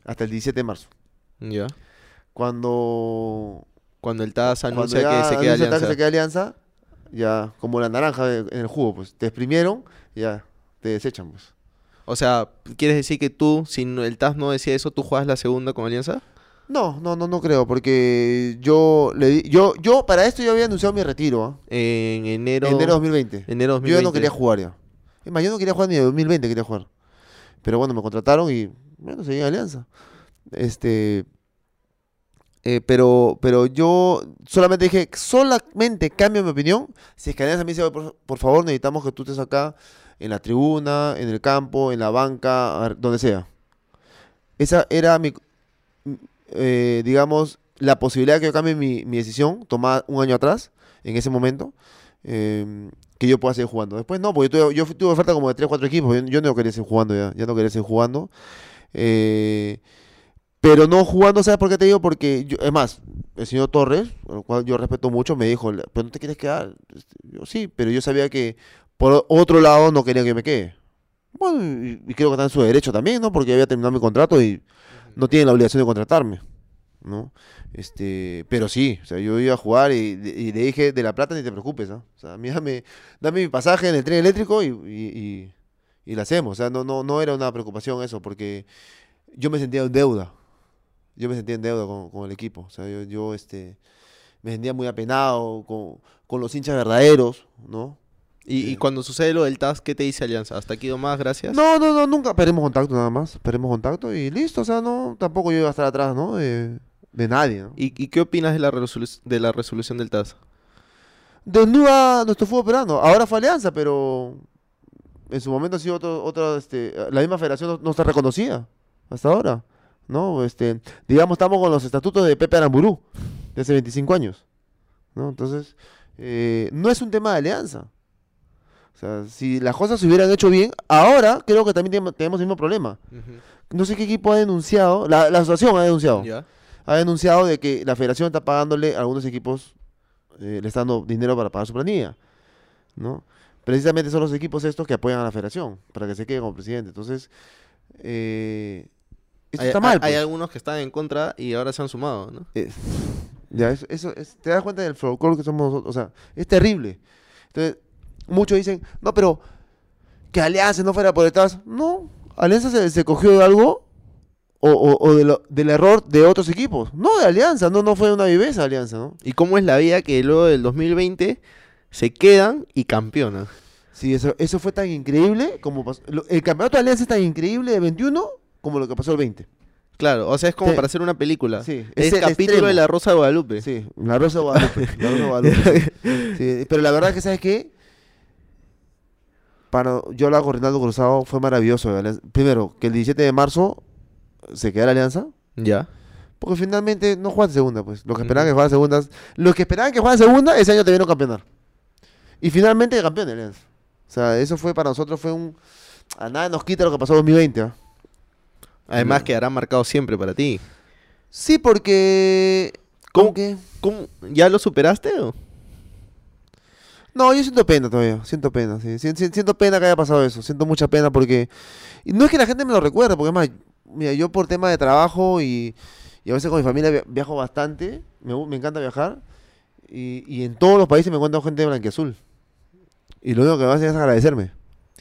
[SPEAKER 2] Hasta el 17 de marzo.
[SPEAKER 1] Ya.
[SPEAKER 2] Cuando
[SPEAKER 1] Cuando el TAS
[SPEAKER 2] Cuando
[SPEAKER 1] anuncia que se queda Alianza.
[SPEAKER 2] que se queda Alianza, ya, como la naranja en el jugo, pues te exprimieron, ya, te desechan, pues.
[SPEAKER 1] O sea, ¿quieres decir que tú, si el TAS no decía eso, tú juegas la segunda con Alianza?
[SPEAKER 2] No, no, no, no creo, porque yo le di, yo, yo para esto yo había anunciado mi retiro, ¿ah?
[SPEAKER 1] En enero,
[SPEAKER 2] enero de 2020.
[SPEAKER 1] enero
[SPEAKER 2] Yo ya
[SPEAKER 1] 2020.
[SPEAKER 2] no quería jugar ya. Es más, yo no quería jugar ni de 2020 quería jugar. Pero bueno, me contrataron y bueno, seguí Alianza. Este eh, pero, pero yo solamente dije, solamente cambio mi opinión. Si es que Alianza me dice, "Oye, por, favor, necesitamos que tú estés acá en la tribuna, en el campo, en la banca, donde sea. Esa era mi, m- eh, digamos, la posibilidad que yo cambie mi, mi decisión tomada un año atrás, en ese momento, eh, que yo pueda seguir jugando. Después no, porque yo tuve, yo tuve oferta como de 3, 4 equipos, yo no quería seguir jugando ya, ya no quería seguir jugando. Eh, pero no jugando, ¿sabes por qué te digo? Porque, yo, es más, el señor Torres, al cual yo respeto mucho, me dijo, ¿pero no te quieres quedar? Este, Yo sí, pero yo sabía que por otro lado no quería que me quede. Bueno, y, y creo que está en su derecho también, ¿no? Porque había terminado mi contrato y no tienen la obligación de contratarme, ¿no? Este, pero sí, o sea, yo iba a jugar y, y le dije, de la plata ni te preocupes, ¿no? O sea, mí dame, dame mi pasaje en el tren eléctrico y, y, y, lo hacemos. O sea, no, no, no era una preocupación eso, porque yo me sentía en deuda. Yo me sentía en deuda con, con el equipo. O sea, yo, yo este, me sentía muy apenado con, con los hinchas verdaderos, ¿no?
[SPEAKER 1] Y, cuando sucede lo del TAS, ¿qué te dice Alianza? Hasta aquí más, gracias.
[SPEAKER 2] No, no, no, nunca perdemos contacto nada más. Perdemos contacto y listo. O sea, no, tampoco yo iba a estar atrás, ¿no? De, de nadie, ¿no?
[SPEAKER 1] ¿Y, y qué opinas de la, de la resolución del TAS?
[SPEAKER 2] desnuda nuestro fútbol peruano. Ahora fue Alianza, pero en su momento ha sido otro, otra, este, la misma federación no, no está reconocida hasta ahora, ¿no? Este, digamos, estamos con los estatutos de Pepe Aramburú de hace 25 años, ¿no? Entonces, eh, no es un tema de Alianza. O sea, si las cosas se hubieran hecho bien, ahora creo que también tenemos- el mismo problema. No sé qué equipo ha denunciado, la, la asociación ha denunciado ha denunciado de que la federación está pagándole a algunos equipos, eh, le está dando dinero para pagar su planilla, ¿no? Precisamente son los equipos estos que apoyan a la federación, para que se quede como presidente. Entonces, eh, esto
[SPEAKER 1] Hay,
[SPEAKER 2] está mal.
[SPEAKER 1] hay- hay
[SPEAKER 2] pues.
[SPEAKER 1] algunos que están en contra y ahora se han sumado, ¿no?
[SPEAKER 2] Eh, ya, eso, eso es- te das cuenta del folclore que somos nosotros, o sea, es terrible. Entonces, muchos dicen, no, pero que Alianza no fuera por detrás. No, Alianza se, se cogió de algo o, o- o de lo- del error de otros equipos. No de Alianza, no, no fue una viveza Alianza, ¿no?
[SPEAKER 1] ¿Y cómo es la vida que luego del 2020 se quedan y campeonan?
[SPEAKER 2] Sí, eso, eso fue tan increíble como pasó. lo- El campeonato de Alianza es tan increíble de 21 como lo que pasó el 20.
[SPEAKER 1] Claro, o sea, es como
[SPEAKER 2] Sí.
[SPEAKER 1] para hacer una película.
[SPEAKER 2] Sí,
[SPEAKER 1] es
[SPEAKER 2] es el
[SPEAKER 1] capítulo
[SPEAKER 2] extremo.
[SPEAKER 1] de La Rosa de Guadalupe.
[SPEAKER 2] Sí, la Rosa de Guadalupe. la Rosa de Guadalupe. Sí, pero la verdad es que, ¿sabes qué? Para, yo hablar con Rinaldo Cruzado fue maravilloso. Primero, que el 17 de marzo se queda la alianza.
[SPEAKER 1] Ya.
[SPEAKER 2] Porque finalmente no juegan segunda, pues. Los que esperaban que juegan segundas. Los que esperaban que juegan segunda, ese año te vieron campeonar. Y finalmente campeón de alianza. O sea, eso fue para nosotros, fue un. A nada nos quita lo que pasó en 2020. ¿ah?
[SPEAKER 1] Además
[SPEAKER 2] No.
[SPEAKER 1] quedará marcado siempre para ti.
[SPEAKER 2] Sí, porque.
[SPEAKER 1] ¿Cómo? ¿Cómo? ¿Ya lo superaste o?
[SPEAKER 2] No, yo siento pena todavía, siento pena, sí. Si- si- Siento pena que haya pasado eso, siento mucha pena porque... Y no es que la gente me lo recuerde, porque es más, mira, yo por tema de trabajo y, y a veces con mi familia via- viajo bastante, me, me encanta viajar, y, y en todos los países me encuentro gente de blanquiazul. Y lo único que me hacen es agradecerme.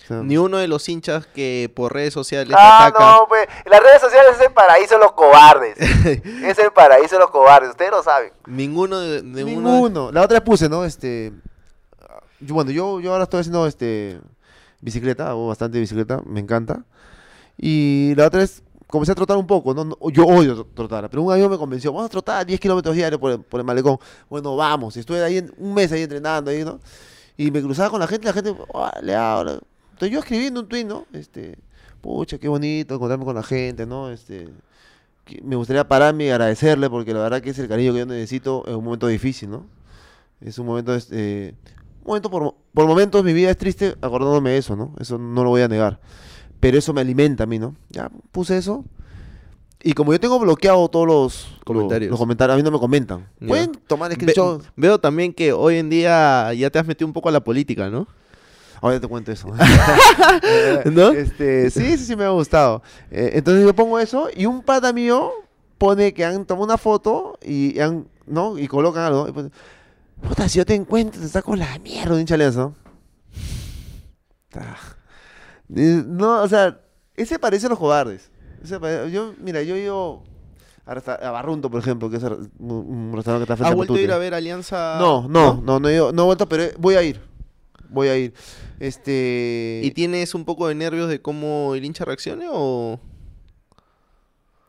[SPEAKER 2] O sea,
[SPEAKER 1] Ni uno de los hinchas que por redes sociales
[SPEAKER 3] Ah,
[SPEAKER 1] ataca.
[SPEAKER 3] no, pues. Las redes sociales es el paraíso de los cobardes. es el paraíso de los cobardes. Ustedes lo saben.
[SPEAKER 1] Ninguno de, de uno.
[SPEAKER 2] Ninguno. La otra vez puse, ¿no? Este. yo- bueno, yo, yo ahora estoy haciendo este bicicleta, hago bastante bicicleta, me encanta. Y la otra vez comencé a trotar un poco, ¿no? No, Yo odio tro- trotar, pero un amigo me convenció, vamos a trotar 10 kilómetros diarios por el, por el malecón. Bueno, vamos. Y estuve ahí en- un mes ahí entrenando, ahí, ¿no? Y me cruzaba con la gente, la gente, le ahora. Entonces yo escribiendo un tweet, ¿no? Este, pucha, qué bonito encontrarme con la gente, ¿no? Este, me gustaría pararme y agradecerle porque la verdad que es el cariño que yo necesito en un momento difícil, ¿no? Es un momento, este, momento por, por momentos mi vida es triste acordándome de eso, ¿no? Eso no lo voy a negar. Pero eso me alimenta a mí, ¿no? Ya puse eso. Y como yo tengo bloqueado todos los
[SPEAKER 1] Comentarios.
[SPEAKER 2] Los, comentarios, a mí no me comentan.
[SPEAKER 1] Ya.
[SPEAKER 2] Pueden tomar
[SPEAKER 1] Ve-
[SPEAKER 2] screenshot.
[SPEAKER 1] veo también que hoy en día ya te has metido un poco a la política, ¿no?
[SPEAKER 2] Ahora te cuento eso.
[SPEAKER 1] ¿No?
[SPEAKER 2] Este, sí, sí, sí me ha gustado. Eh, entonces yo pongo eso y un pata mío pone que han tomado una foto y han, ¿no? Y colocan algo. Y pone, Puta, si yo te encuentro, te saco la mierda, hincha. Eh, No, o sea, ese parece a los cobardes. Yo, mira, yo he ido a, Barrunto, por ejemplo, que es un, restaurante que está frente
[SPEAKER 1] ¿Has vuelto a ir a ver Alianza?
[SPEAKER 2] No, no, no, no, he ido- no he vuelto, pero voy a ir. Voy a ir. Este.
[SPEAKER 1] ¿Y tienes un poco de nervios de cómo el hincha reaccione o...?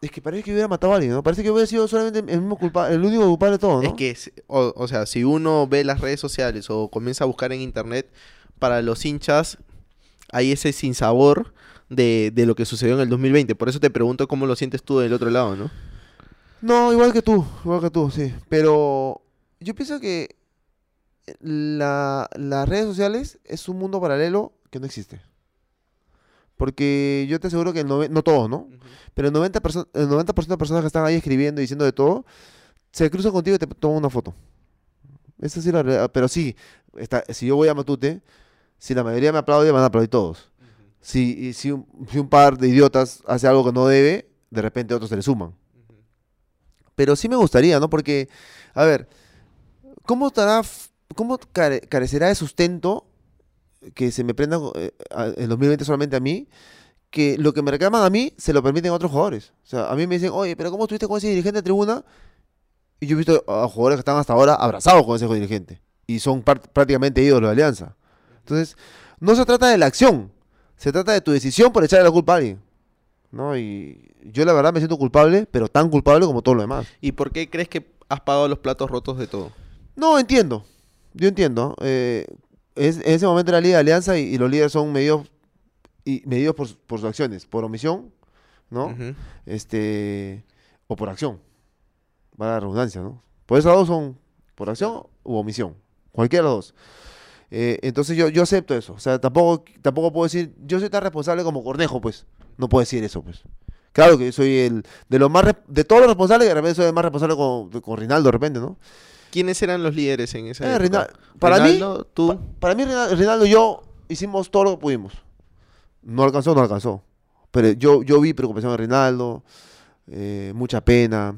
[SPEAKER 2] Es que parece que hubiera matado a alguien, ¿no? Parece que hubiera sido solamente el mismo culpable, el único culpable de todo, ¿no?
[SPEAKER 1] Es que, o, o sea, si uno ve las redes sociales o comienza a buscar en internet, para los hinchas hay ese sinsabor de, de lo que sucedió en el 2020. Por eso te pregunto cómo lo sientes tú del otro lado, ¿no?
[SPEAKER 2] No, igual que tú, igual que tú, sí. Pero yo pienso que la, las redes sociales es un mundo paralelo que no existe. Porque yo te aseguro que el nove- no todos, ¿no? Pero el 90%, perso- el 90 de personas que están ahí escribiendo y diciendo de todo, se cruzan contigo y te toman una foto. Esa sí es la realidad. Pero sí, está, si yo voy a Matute, si la mayoría me aplaude, van a aplaudir todos. Si, si, un, si un par de idiotas hace algo que no debe, de repente otros se le suman. Pero sí me gustaría, ¿no? Porque, a ver, ¿cómo estará, cómo care- carecerá de sustento que se me prenda eh, en 2020 solamente a mí? Que lo que me reclaman a mí se lo permiten a otros jugadores. O sea, a mí me dicen, oye, pero ¿cómo estuviste con ese dirigente de tribuna? Y yo he visto a jugadores que están hasta ahora abrazados con ese dirigente. Y son prácticamente ídolos de Alianza. Entonces, no se trata de la acción. Se trata de tu decisión por echarle la culpa a alguien. ¿No? Y yo la verdad me siento culpable, pero tan culpable como todo lo demás.
[SPEAKER 1] ¿Y por qué crees que has pagado los platos rotos de todo?
[SPEAKER 2] No, entiendo. Yo entiendo. Eh, es, en ese momento era Liga de Alianza y, y los líderes son medidos, y, medidos por, su- por sus acciones, por omisión, ¿no? Este O por acción. Para la redundancia, ¿no? Por esos dos son por acción u omisión. Cualquiera de los dos. Eh, entonces yo, yo acepto eso. O sea, tampoco, tampoco puedo decir, yo soy tan responsable como Cornejo, pues. No puedo decir eso, pues. Claro que yo soy el, de los más, de todos los responsables, de repente soy el más responsable con, con Rinaldo, de repente, ¿no?
[SPEAKER 1] ¿Quiénes eran los líderes en esa
[SPEAKER 2] Eh,
[SPEAKER 1] época?
[SPEAKER 2] Para mí,
[SPEAKER 1] tú.
[SPEAKER 2] Pa- para mí, Rina- Rinaldo y yo hicimos todo lo que pudimos. No alcanzó, no alcanzó. Pero yo, yo vi preocupación de Rinaldo, eh, mucha pena.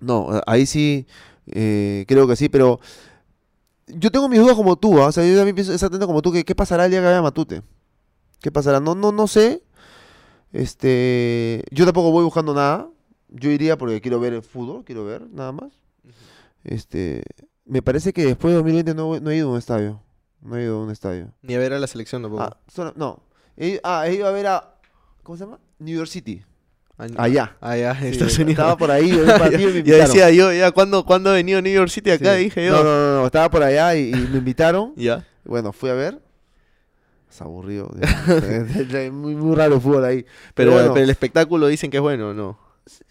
[SPEAKER 2] No, ahí sí, eh, creo que sí, pero yo tengo mis dudas como tú, ¿ah? o sea, yo también pienso exactamente como tú, que qué pasará el día que vaya a Matute. ¿Qué pasará? No, no, no sé. Este, yo tampoco voy buscando nada. Yo iría porque quiero ver el fútbol, quiero ver, nada más. Este, me parece que después de 2020 no, no he ido a un estadio. No he ido a un estadio.
[SPEAKER 1] Ni a ver a la selección tampoco.
[SPEAKER 2] Ah, solo- no. He, ah, he ido a ver a. ¿Cómo se llama? New York City. Allá.
[SPEAKER 1] Allá, en
[SPEAKER 2] Sí,
[SPEAKER 1] Estados Unidos.
[SPEAKER 2] Estaba por ahí, vi un partido y me
[SPEAKER 1] Ya decía yo, ya, ¿cuándo, ¿cuándo ha venido New York City acá?
[SPEAKER 2] Sí.
[SPEAKER 1] Dije yo.
[SPEAKER 2] No, no, no, no, estaba por allá y, y me invitaron.
[SPEAKER 1] Ya.
[SPEAKER 2] Bueno, fui a ver. Es aburrido. muy, muy raro el fútbol ahí.
[SPEAKER 1] Pero,
[SPEAKER 2] Pero, bueno,
[SPEAKER 1] pero el espectáculo dicen que es bueno, ¿o ¿no?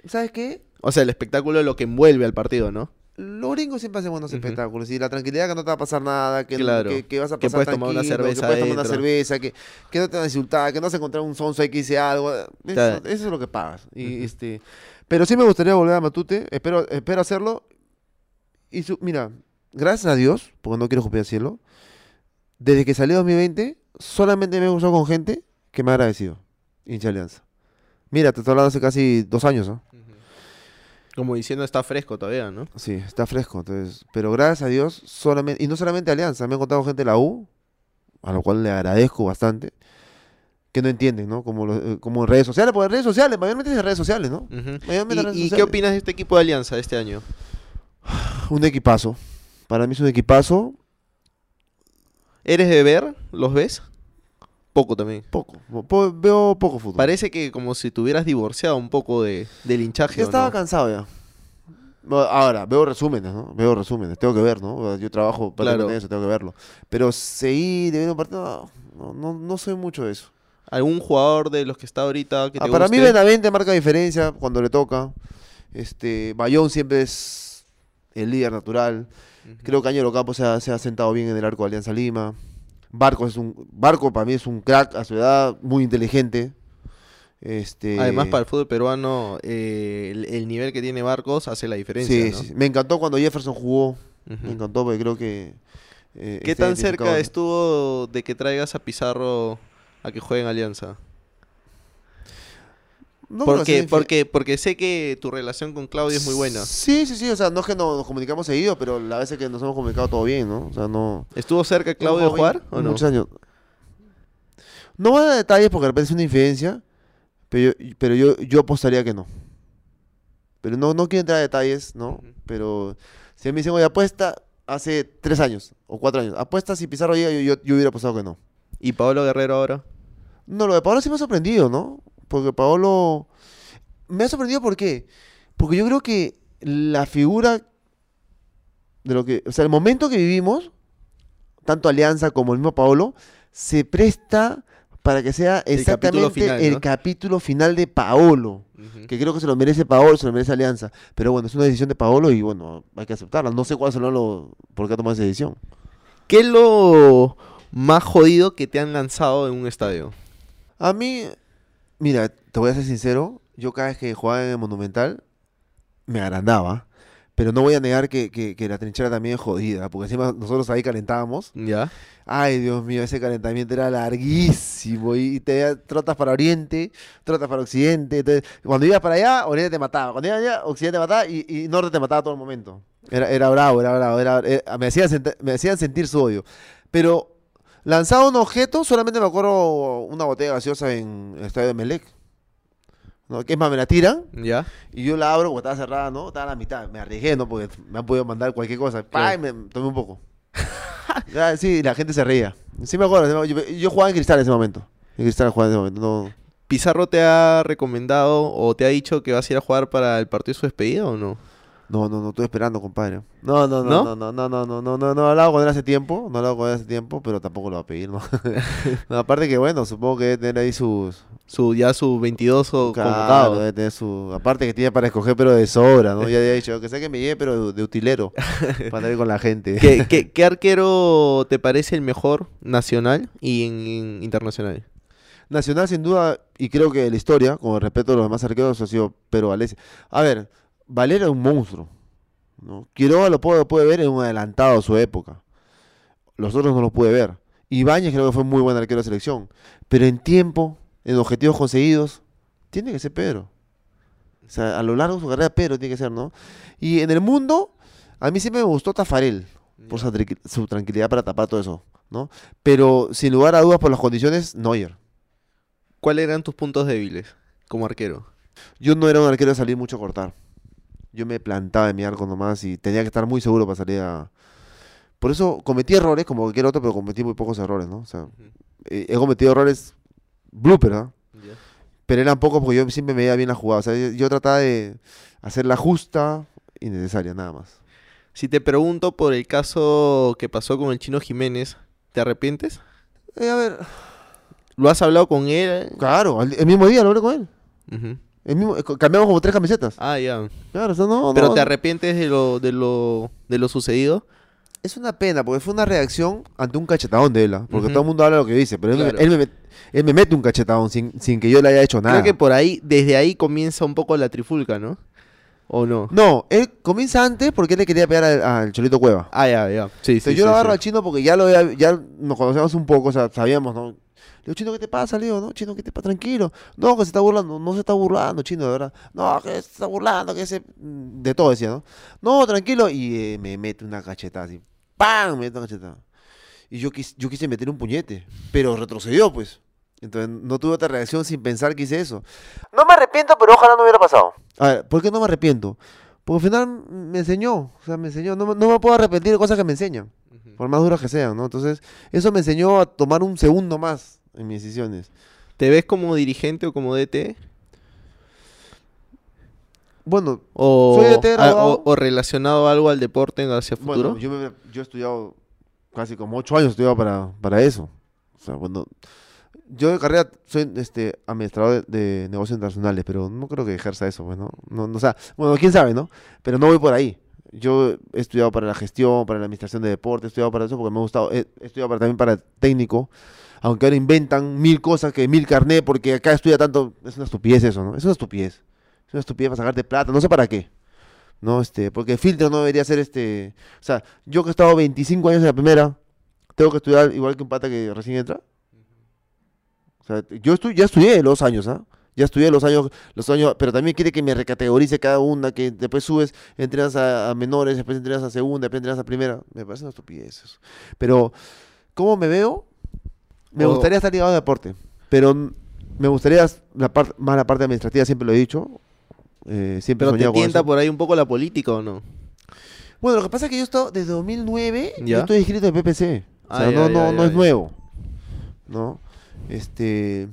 [SPEAKER 2] ¿sabes qué?
[SPEAKER 1] O sea, el espectáculo es lo que envuelve al partido, ¿no?
[SPEAKER 2] Los gringos siempre hacen buenos espectáculos y la tranquilidad que no te va a pasar nada, que,
[SPEAKER 1] Claro.
[SPEAKER 2] que, que vas a
[SPEAKER 1] Que
[SPEAKER 2] pasar
[SPEAKER 1] puedes tomar una cerveza
[SPEAKER 2] que puedes tomar una cerveza, que, que no te van a insultar, que no vas a encontrar un sonso ahí que dice algo. Eso, es lo que pagas. Y, este, pero sí me gustaría volver a Matute, espero, espero hacerlo. Y su- mira, gracias a Dios, porque no quiero copiar el cielo, desde que salió 2020, solamente me he usado con gente que me ha agradecido. Hincha Alianza. Mira, te estoy hablando hace casi dos años, ¿no?
[SPEAKER 1] Como diciendo está fresco todavía, ¿no?
[SPEAKER 2] Sí, está fresco. Entonces, pero gracias a Dios, solamente, y no solamente Alianza, me han contado gente de la U, a lo cual le agradezco bastante, que no entienden, ¿no? Como, eh, como en redes sociales, porque en redes sociales, mayormente es en redes sociales, ¿no? Redes
[SPEAKER 1] ¿Y, y qué opinas de este equipo de Alianza de este año?
[SPEAKER 2] Un equipazo. Para mí es un equipazo,
[SPEAKER 1] ¿Eres de ver? ¿Los ves? Poco también.
[SPEAKER 2] poco. po- veo poco fútbol.
[SPEAKER 1] Parece que como si te hubieras divorciado un poco de, del hinchaje.
[SPEAKER 2] Ya
[SPEAKER 1] ¿o
[SPEAKER 2] estaba
[SPEAKER 1] no?
[SPEAKER 2] cansado ya. Ahora, veo resúmenes, ¿no? Veo resúmenes, tengo que ver, ¿no? Yo trabajo
[SPEAKER 1] Claro.
[SPEAKER 2] prácticamente en eso, tengo que verlo. Pero seguir de ver un partido, no, no, no soy mucho de eso.
[SPEAKER 1] ¿Algún jugador de los que está ahorita que te
[SPEAKER 2] Ah, para mí
[SPEAKER 1] guste?
[SPEAKER 2] Benavente marca diferencia cuando le toca. Este, Bayón siempre es el líder natural. Creo que Añero Campo se ha, se ha sentado bien en el arco de Alianza Lima. Barco es un Barco para mí es un crack a su edad, muy inteligente. Este,
[SPEAKER 1] Además, para el fútbol peruano, eh, el, el nivel que tiene Barcos hace la diferencia.
[SPEAKER 2] sí,
[SPEAKER 1] ¿no?
[SPEAKER 2] sí, me encantó cuando Jefferson jugó. Me encantó porque creo que eh,
[SPEAKER 1] ¿Qué tan cerca estuvo de que traigas a Pizarro a que juegue en Alianza?
[SPEAKER 2] No
[SPEAKER 1] porque, porque, porque sé que tu relación con Claudio es muy buena.
[SPEAKER 2] Sí, sí, sí, o sea, no es que no nos comunicamos seguido, pero la vez que nos hemos comunicado todo bien, ¿no? O sea, no
[SPEAKER 1] ¿Estuvo cerca Claudio de jugar o no?
[SPEAKER 2] Muchos años. No voy a dar detalles porque de repente es una infidencia, pero yo, pero yo, yo apostaría que no. Pero no, no quiero entrar a detalles, ¿no?
[SPEAKER 1] Ujú.
[SPEAKER 2] Pero si me dicen, oye, apuesta hace tres años o cuatro años, apuesta si Pizarro llega, yo, yo, yo hubiera apostado que no.
[SPEAKER 1] ¿Y Pablo Guerrero ahora?
[SPEAKER 2] No, lo de Paolo sí me ha sorprendido, ¿no? Porque Paolo... Me ha sorprendido ¿por qué? Porque yo creo que la figura de lo que... O sea, el momento que vivimos, tanto Alianza como el mismo Paolo, se presta para que sea
[SPEAKER 1] El capítulo
[SPEAKER 2] exactamente
[SPEAKER 1] final,
[SPEAKER 2] el
[SPEAKER 1] ¿no?
[SPEAKER 2] capítulo final de Paolo. Que creo que se lo merece Paolo, se lo merece Alianza. Pero bueno, es una decisión de Paolo y bueno, hay que aceptarla. No sé cuál será lo... por qué ha tomado esa decisión.
[SPEAKER 1] ¿Qué es lo más jodido que te han lanzado en un estadio?
[SPEAKER 2] A mí, mira, te voy a ser sincero, yo cada vez que jugaba en el Monumental me agrandaba, pero no voy a negar que, que- que la trinchera también es jodida, porque encima nosotros ahí calentábamos.
[SPEAKER 1] ¿Ya?
[SPEAKER 2] Ay, Dios mío, ese calentamiento era larguísimo y te trotas para Oriente, trotas para Occidente. entonces, cuando ibas para allá, Oriente te mataba, cuando ibas allá, Occidente te mataba y, y Norte te mataba todo el momento. Era, era bravo, era bravo, era, era- me, hacían me hacían sentir su odio. Pero lanzaba un objeto, solamente me acuerdo una botella gaseosa en el estadio de Melec. ¿no? Que es más, me la tiran
[SPEAKER 1] ¿Ya?
[SPEAKER 2] y yo la abro porque estaba cerrada, ¿no? Estaba a la mitad. Me arriesgué, ¿no? Porque me han podido mandar cualquier cosa. ¡Pah! Y me tomé un poco. Ya, sí, la gente se reía. Sí me acuerdo. sí me acuerdo. Yo, yo jugaba en Cristal en ese momento. En Cristal jugaba en ese momento. No.
[SPEAKER 1] ¿Pizarro te ha recomendado o te ha dicho que vas a ir a jugar para el partido de su despedida o no?
[SPEAKER 2] No, no, no, estoy esperando, compadre. No, no,
[SPEAKER 1] ¿No?
[SPEAKER 2] no, no, no, no, no, no, no, no, he hablado con él hace tiempo, no he hablado con él hace tiempo, pero tampoco lo va a pedir, ¿no? No, aparte que, bueno, supongo que debe tener ahí sus...
[SPEAKER 1] Su, ya su 22 o
[SPEAKER 2] Claro, debe tener su... Aparte que tiene para escoger, pero de sobra, ¿no? Ya había dicho, que sé que me lleve, pero de, utilero, para estar con la gente.
[SPEAKER 1] ¿Qué, qué, qué arquero te parece el mejor nacional y en, en internacional?
[SPEAKER 2] Nacional, sin duda, y creo que la historia, con respeto a los demás arqueros, ha sido Pedro Valencia. A ver, Valera es un monstruo. ¿no? Quiroga lo puede, puede ver en un adelantado a su época. Los otros no los puede ver. Ibáñez creo que fue muy buen arquero de selección. Pero en tiempo, en objetivos conseguidos, tiene que ser Pedro. O sea, a lo largo de su carrera, Pedro tiene que ser, ¿no? Y en el mundo, a mí siempre me gustó Tafarel por su tranquilidad para tapar todo eso, ¿no? Pero sin lugar a dudas, por las condiciones, Neuer.
[SPEAKER 1] ¿Cuáles eran tus puntos débiles como arquero?
[SPEAKER 2] Yo no era un arquero de salir mucho a cortar. Yo me plantaba en mi arco nomás y tenía que estar muy seguro para salir a... Por eso cometí errores como cualquier otro, pero cometí muy pocos errores, ¿no? O sea, he cometido errores blooper, ¿no? Pero eran pocos porque yo siempre me veía bien la jugada. O sea, yo, yo trataba de hacer la justa y necesaria, nada más.
[SPEAKER 1] Si te pregunto por el caso que pasó con el chino Jiménez, ¿te arrepientes?
[SPEAKER 2] Eh, a ver,
[SPEAKER 1] ¿Lo has hablado con él?
[SPEAKER 2] claro, el, mismo día lo hablé con él.
[SPEAKER 1] Ujú.
[SPEAKER 2] El mismo, eh, cambiamos como tres camisetas.
[SPEAKER 1] Ah, ya.
[SPEAKER 2] Claro, o sea, no,
[SPEAKER 1] ¿Pero
[SPEAKER 2] no,
[SPEAKER 1] te arrepientes de lo, de lo, de lo sucedido?
[SPEAKER 2] Es una pena, porque fue una reacción ante un cachetadón de él, ¿ah? porque todo el mundo habla lo que dice, pero él, me-
[SPEAKER 1] Claro.
[SPEAKER 2] él me, met- él me mete un cachetadón sin, sin que yo le haya hecho nada.
[SPEAKER 1] Creo que por ahí, desde ahí comienza un poco la trifulca, ¿no? ¿O no?
[SPEAKER 2] No, él comienza antes porque él le quería pegar al, al Cholito Cueva.
[SPEAKER 1] Ah, ya, ya. Sí, sí.
[SPEAKER 2] Entonces yo
[SPEAKER 1] sí,
[SPEAKER 2] lo agarro
[SPEAKER 1] sí.
[SPEAKER 2] al chino porque ya lo había- ya nos conocíamos un poco, o sea, sabíamos, ¿no? Le digo, chino, ¿qué te pasa? Le digo, no, chino, ¿qué te pasa? Tranquilo. No, que se está burlando. No se está burlando, chino, de verdad. No, que se está burlando, que se... De todo decía, ¿no? No, tranquilo. Y eh, me mete una cachetada así. ¡Pam! Me mete una cachetada. Y yo, quis- yo quise meter un puñete, pero retrocedió, pues. Entonces no tuve otra reacción sin pensar que hice eso.
[SPEAKER 3] No me arrepiento, pero ojalá no hubiera pasado.
[SPEAKER 2] A ver, ¿por qué no me arrepiento? Porque al final me enseñó, o sea, me enseñó. No, me- no me puedo arrepentir de cosas que me enseñan, por más duras que sean, ¿no? Entonces, eso me enseñó a tomar un segundo más en mis decisiones.
[SPEAKER 1] ¿Te ves como dirigente o como DT?
[SPEAKER 2] Bueno,
[SPEAKER 1] ¿O,
[SPEAKER 2] Soy DT
[SPEAKER 1] a- o, o relacionado algo al deporte hacia futuro?
[SPEAKER 2] bueno yo, me- yo he estudiado casi como ocho años estudiado para, para eso. O sea, bueno, yo de carrera soy este administrador de, de negocios internacionales, pero no creo que ejerza eso, pues, ¿no? No, o sea, bueno, quién sabe, ¿no? Pero no voy por ahí. Yo he estudiado para la gestión, para la administración de deporte, he estudiado para eso porque me ha gustado. He, he estudiado para, también para técnico, aunque ahora inventan mil cosas, que mil carnet, porque acá estudia tanto. Es una estupidez eso, ¿no? Es una estupidez. Es una estupidez para sacarte plata, no sé para qué. No, este, porque el filtro no debería ser este. O sea, yo que he estado 25 años en la primera, tengo que estudiar igual que un pata que recién entra. O sea, yo estu- ya estudié los años, ¿ah? Ya estudié los años, los años, pero también quiere que me recategorice cada una, que después subes, entrenas a, a menores, después entrenas a segunda, después entrenas a primera. Me parece una estupidez eso. Pero, ¿cómo me veo? Me
[SPEAKER 1] O-
[SPEAKER 2] gustaría estar ligado al deporte, pero me gustaría la parte más la parte administrativa, siempre lo he dicho. eh, siempre
[SPEAKER 1] ¿Pero te tienta por ahí un poco la política o no?
[SPEAKER 2] Bueno, lo que pasa es que yo he estado desde 2009, yo
[SPEAKER 1] ¿Ya?
[SPEAKER 2] estoy inscrito en PPC. O
[SPEAKER 1] Ah,
[SPEAKER 2] sea,
[SPEAKER 1] ya,
[SPEAKER 2] no,
[SPEAKER 1] ya,
[SPEAKER 2] no, no es nuevo. ¿No? Este.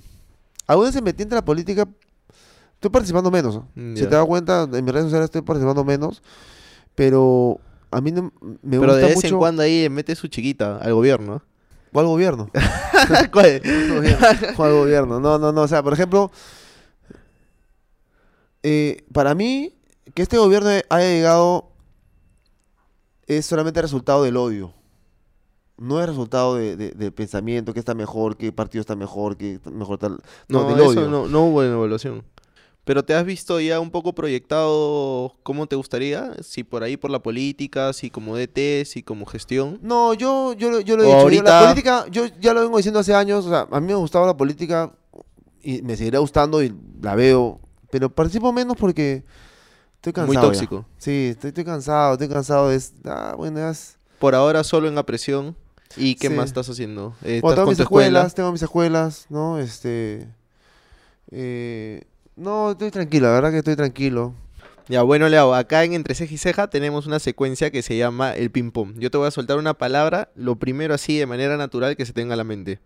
[SPEAKER 2] Aún se me tienta la política. Estoy participando menos. ¿no?
[SPEAKER 1] Mm,
[SPEAKER 2] Si te das cuenta, en mis redes sociales estoy participando menos. Pero a mí no, me
[SPEAKER 1] Pero
[SPEAKER 2] gusta
[SPEAKER 1] de vez
[SPEAKER 2] mucho.
[SPEAKER 1] en cuando ahí mete su chiquita al gobierno.
[SPEAKER 2] ¿Cuál gobierno?
[SPEAKER 1] ¿Cuál?
[SPEAKER 2] ¿Cuál gobierno? ¿Cuál gobierno? No, no, no. O sea, por ejemplo. eh, para mí, que este gobierno haya llegado es solamente resultado del odio. No es resultado de, de- del pensamiento, que está mejor, que partido está mejor, que mejor tal. No,
[SPEAKER 1] No,
[SPEAKER 2] del
[SPEAKER 1] eso
[SPEAKER 2] odio.
[SPEAKER 1] no, no hubo evaluación. Pero te has visto ya un poco proyectado cómo te gustaría, si por ahí por la política, si como DT, si como gestión.
[SPEAKER 2] No, yo, yo, lo- yo lo he
[SPEAKER 1] O
[SPEAKER 2] dicho. yo la política, yo ya lo vengo diciendo hace años. O sea, a mí me gustaba la política y me seguirá gustando y la veo. Pero participo menos porque estoy cansado.
[SPEAKER 1] Muy
[SPEAKER 2] ya.
[SPEAKER 1] tóxico.
[SPEAKER 2] Sí, estoy, estoy cansado, estoy cansado de... Ah, bueno, es-
[SPEAKER 1] Por ahora solo en la presión. ¿Y qué
[SPEAKER 2] Sí.
[SPEAKER 1] más estás haciendo? Eh,
[SPEAKER 2] Bueno,
[SPEAKER 1] ¿Estás
[SPEAKER 2] tengo mis
[SPEAKER 1] escuela?
[SPEAKER 2] escuelas, tengo mis escuelas, ¿no? Este... eh, no, estoy tranquilo, la verdad que estoy tranquilo.
[SPEAKER 1] Ya, bueno, Leo, acá en Entre Ceja y Ceja tenemos una secuencia que se llama el ping-pong. Yo te voy a soltar una palabra, lo primero así, de manera natural que se tenga a la mente.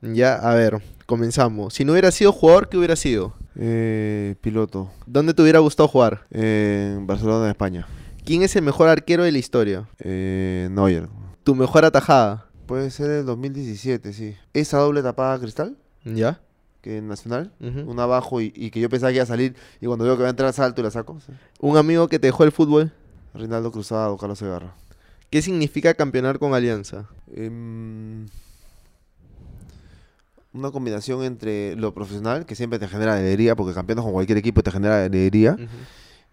[SPEAKER 1] Ya, a ver, comenzamos. Si no hubiera sido jugador, ¿qué hubiera sido?
[SPEAKER 2] Eh, piloto.
[SPEAKER 1] ¿Dónde te hubiera gustado jugar?
[SPEAKER 2] Eh, en Barcelona, España.
[SPEAKER 1] ¿Quién es el mejor arquero de la historia?
[SPEAKER 2] Eh, Neuer.
[SPEAKER 1] ¿Tu mejor atajada?
[SPEAKER 2] Puede ser el 2017, sí. Esa doble tapada cristal,
[SPEAKER 1] ¿Ya?
[SPEAKER 2] Que en Nacional. Una abajo y, y que yo pensaba que iba a salir y cuando veo que va a entrar salto y la saco. sí.
[SPEAKER 1] ¿Un amigo que te dejó el fútbol?
[SPEAKER 2] Rinaldo Cruzado, Carlos Segarra.
[SPEAKER 1] ¿Qué significa campeonar con Alianza?
[SPEAKER 2] Em, una combinación entre lo profesional, que siempre te genera alegría, porque campeonas con cualquier equipo te genera alegría,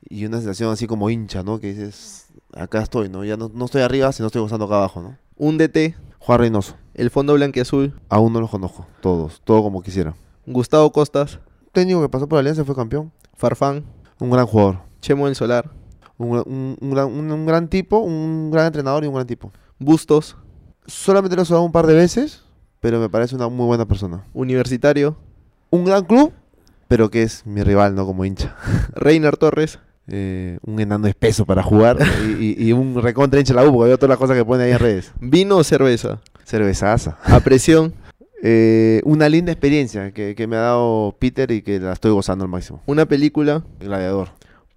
[SPEAKER 2] y una sensación así como hincha, ¿no? Que dices, acá estoy, ¿no? Ya no, no estoy arriba, sino estoy gozando acá abajo, ¿no?
[SPEAKER 1] Un DT,
[SPEAKER 2] Juan Reynoso,
[SPEAKER 1] el fondo blanquiazul,
[SPEAKER 2] aún no los conozco, todos, todo como quisiera.
[SPEAKER 1] Gustavo Costas,
[SPEAKER 2] Técnico que pasó por Alianza fue campeón,
[SPEAKER 1] Farfán,
[SPEAKER 2] un gran jugador,
[SPEAKER 1] Chemo del Solar,
[SPEAKER 2] un, gran- un- un gran, un- gran tipo, un gran entrenador y un gran tipo.
[SPEAKER 1] Bustos,
[SPEAKER 2] Solamente lo he un par de veces, pero me parece una muy buena persona.
[SPEAKER 1] Universitario,
[SPEAKER 2] Un gran club, pero que es mi rival, ¿no? Como hincha.
[SPEAKER 1] Reiner Torres,
[SPEAKER 2] eh, un enano espeso para jugar y, y- y un recontra hincha la U, porque veo todas las cosas que pone ahí en redes.
[SPEAKER 1] vino o cerveza,
[SPEAKER 2] Cervezaza.
[SPEAKER 1] a presión,
[SPEAKER 2] Eh, una linda experiencia que, que me ha dado Peter y que la estoy gozando al máximo.
[SPEAKER 1] una película,
[SPEAKER 2] Gladiador.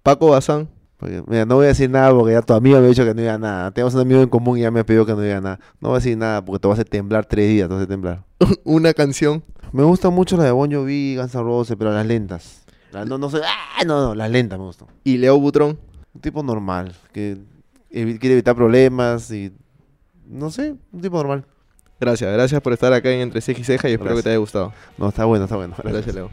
[SPEAKER 1] Paco Bazán,
[SPEAKER 2] Porque, mira, no voy a decir nada porque ya tu amigo me ha dicho que no diga nada. Tenemos un amigo en común y ya me ha pedido que no diga nada. No voy a decir nada porque te vas a hacer temblar tres días, te vas a hacer temblar.
[SPEAKER 1] una canción,
[SPEAKER 2] Me gusta mucho la de Bon Jovi, Guns N' Roses, pero las lentas. La- no, no sé, ¡ah! no, no, las lentas me gustan.
[SPEAKER 1] y Leo Butrón.
[SPEAKER 2] Un tipo normal, que evi- quiere evitar problemas y... No sé, un tipo normal.
[SPEAKER 1] Gracias, gracias por estar acá en Entre Ceja y Ceja y espero que
[SPEAKER 2] Gracias.
[SPEAKER 1] te haya gustado.
[SPEAKER 2] No, está bueno, está bueno.
[SPEAKER 1] Gracias, Leo.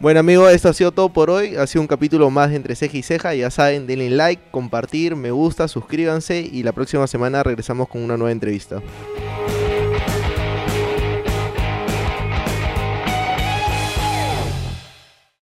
[SPEAKER 1] Bueno amigos, esto ha sido todo por hoy. Ha sido un capítulo más de Entre Ceja y Ceja. Ya saben, denle like, compartir, me gusta, suscríbanse y la próxima semana regresamos con una nueva entrevista.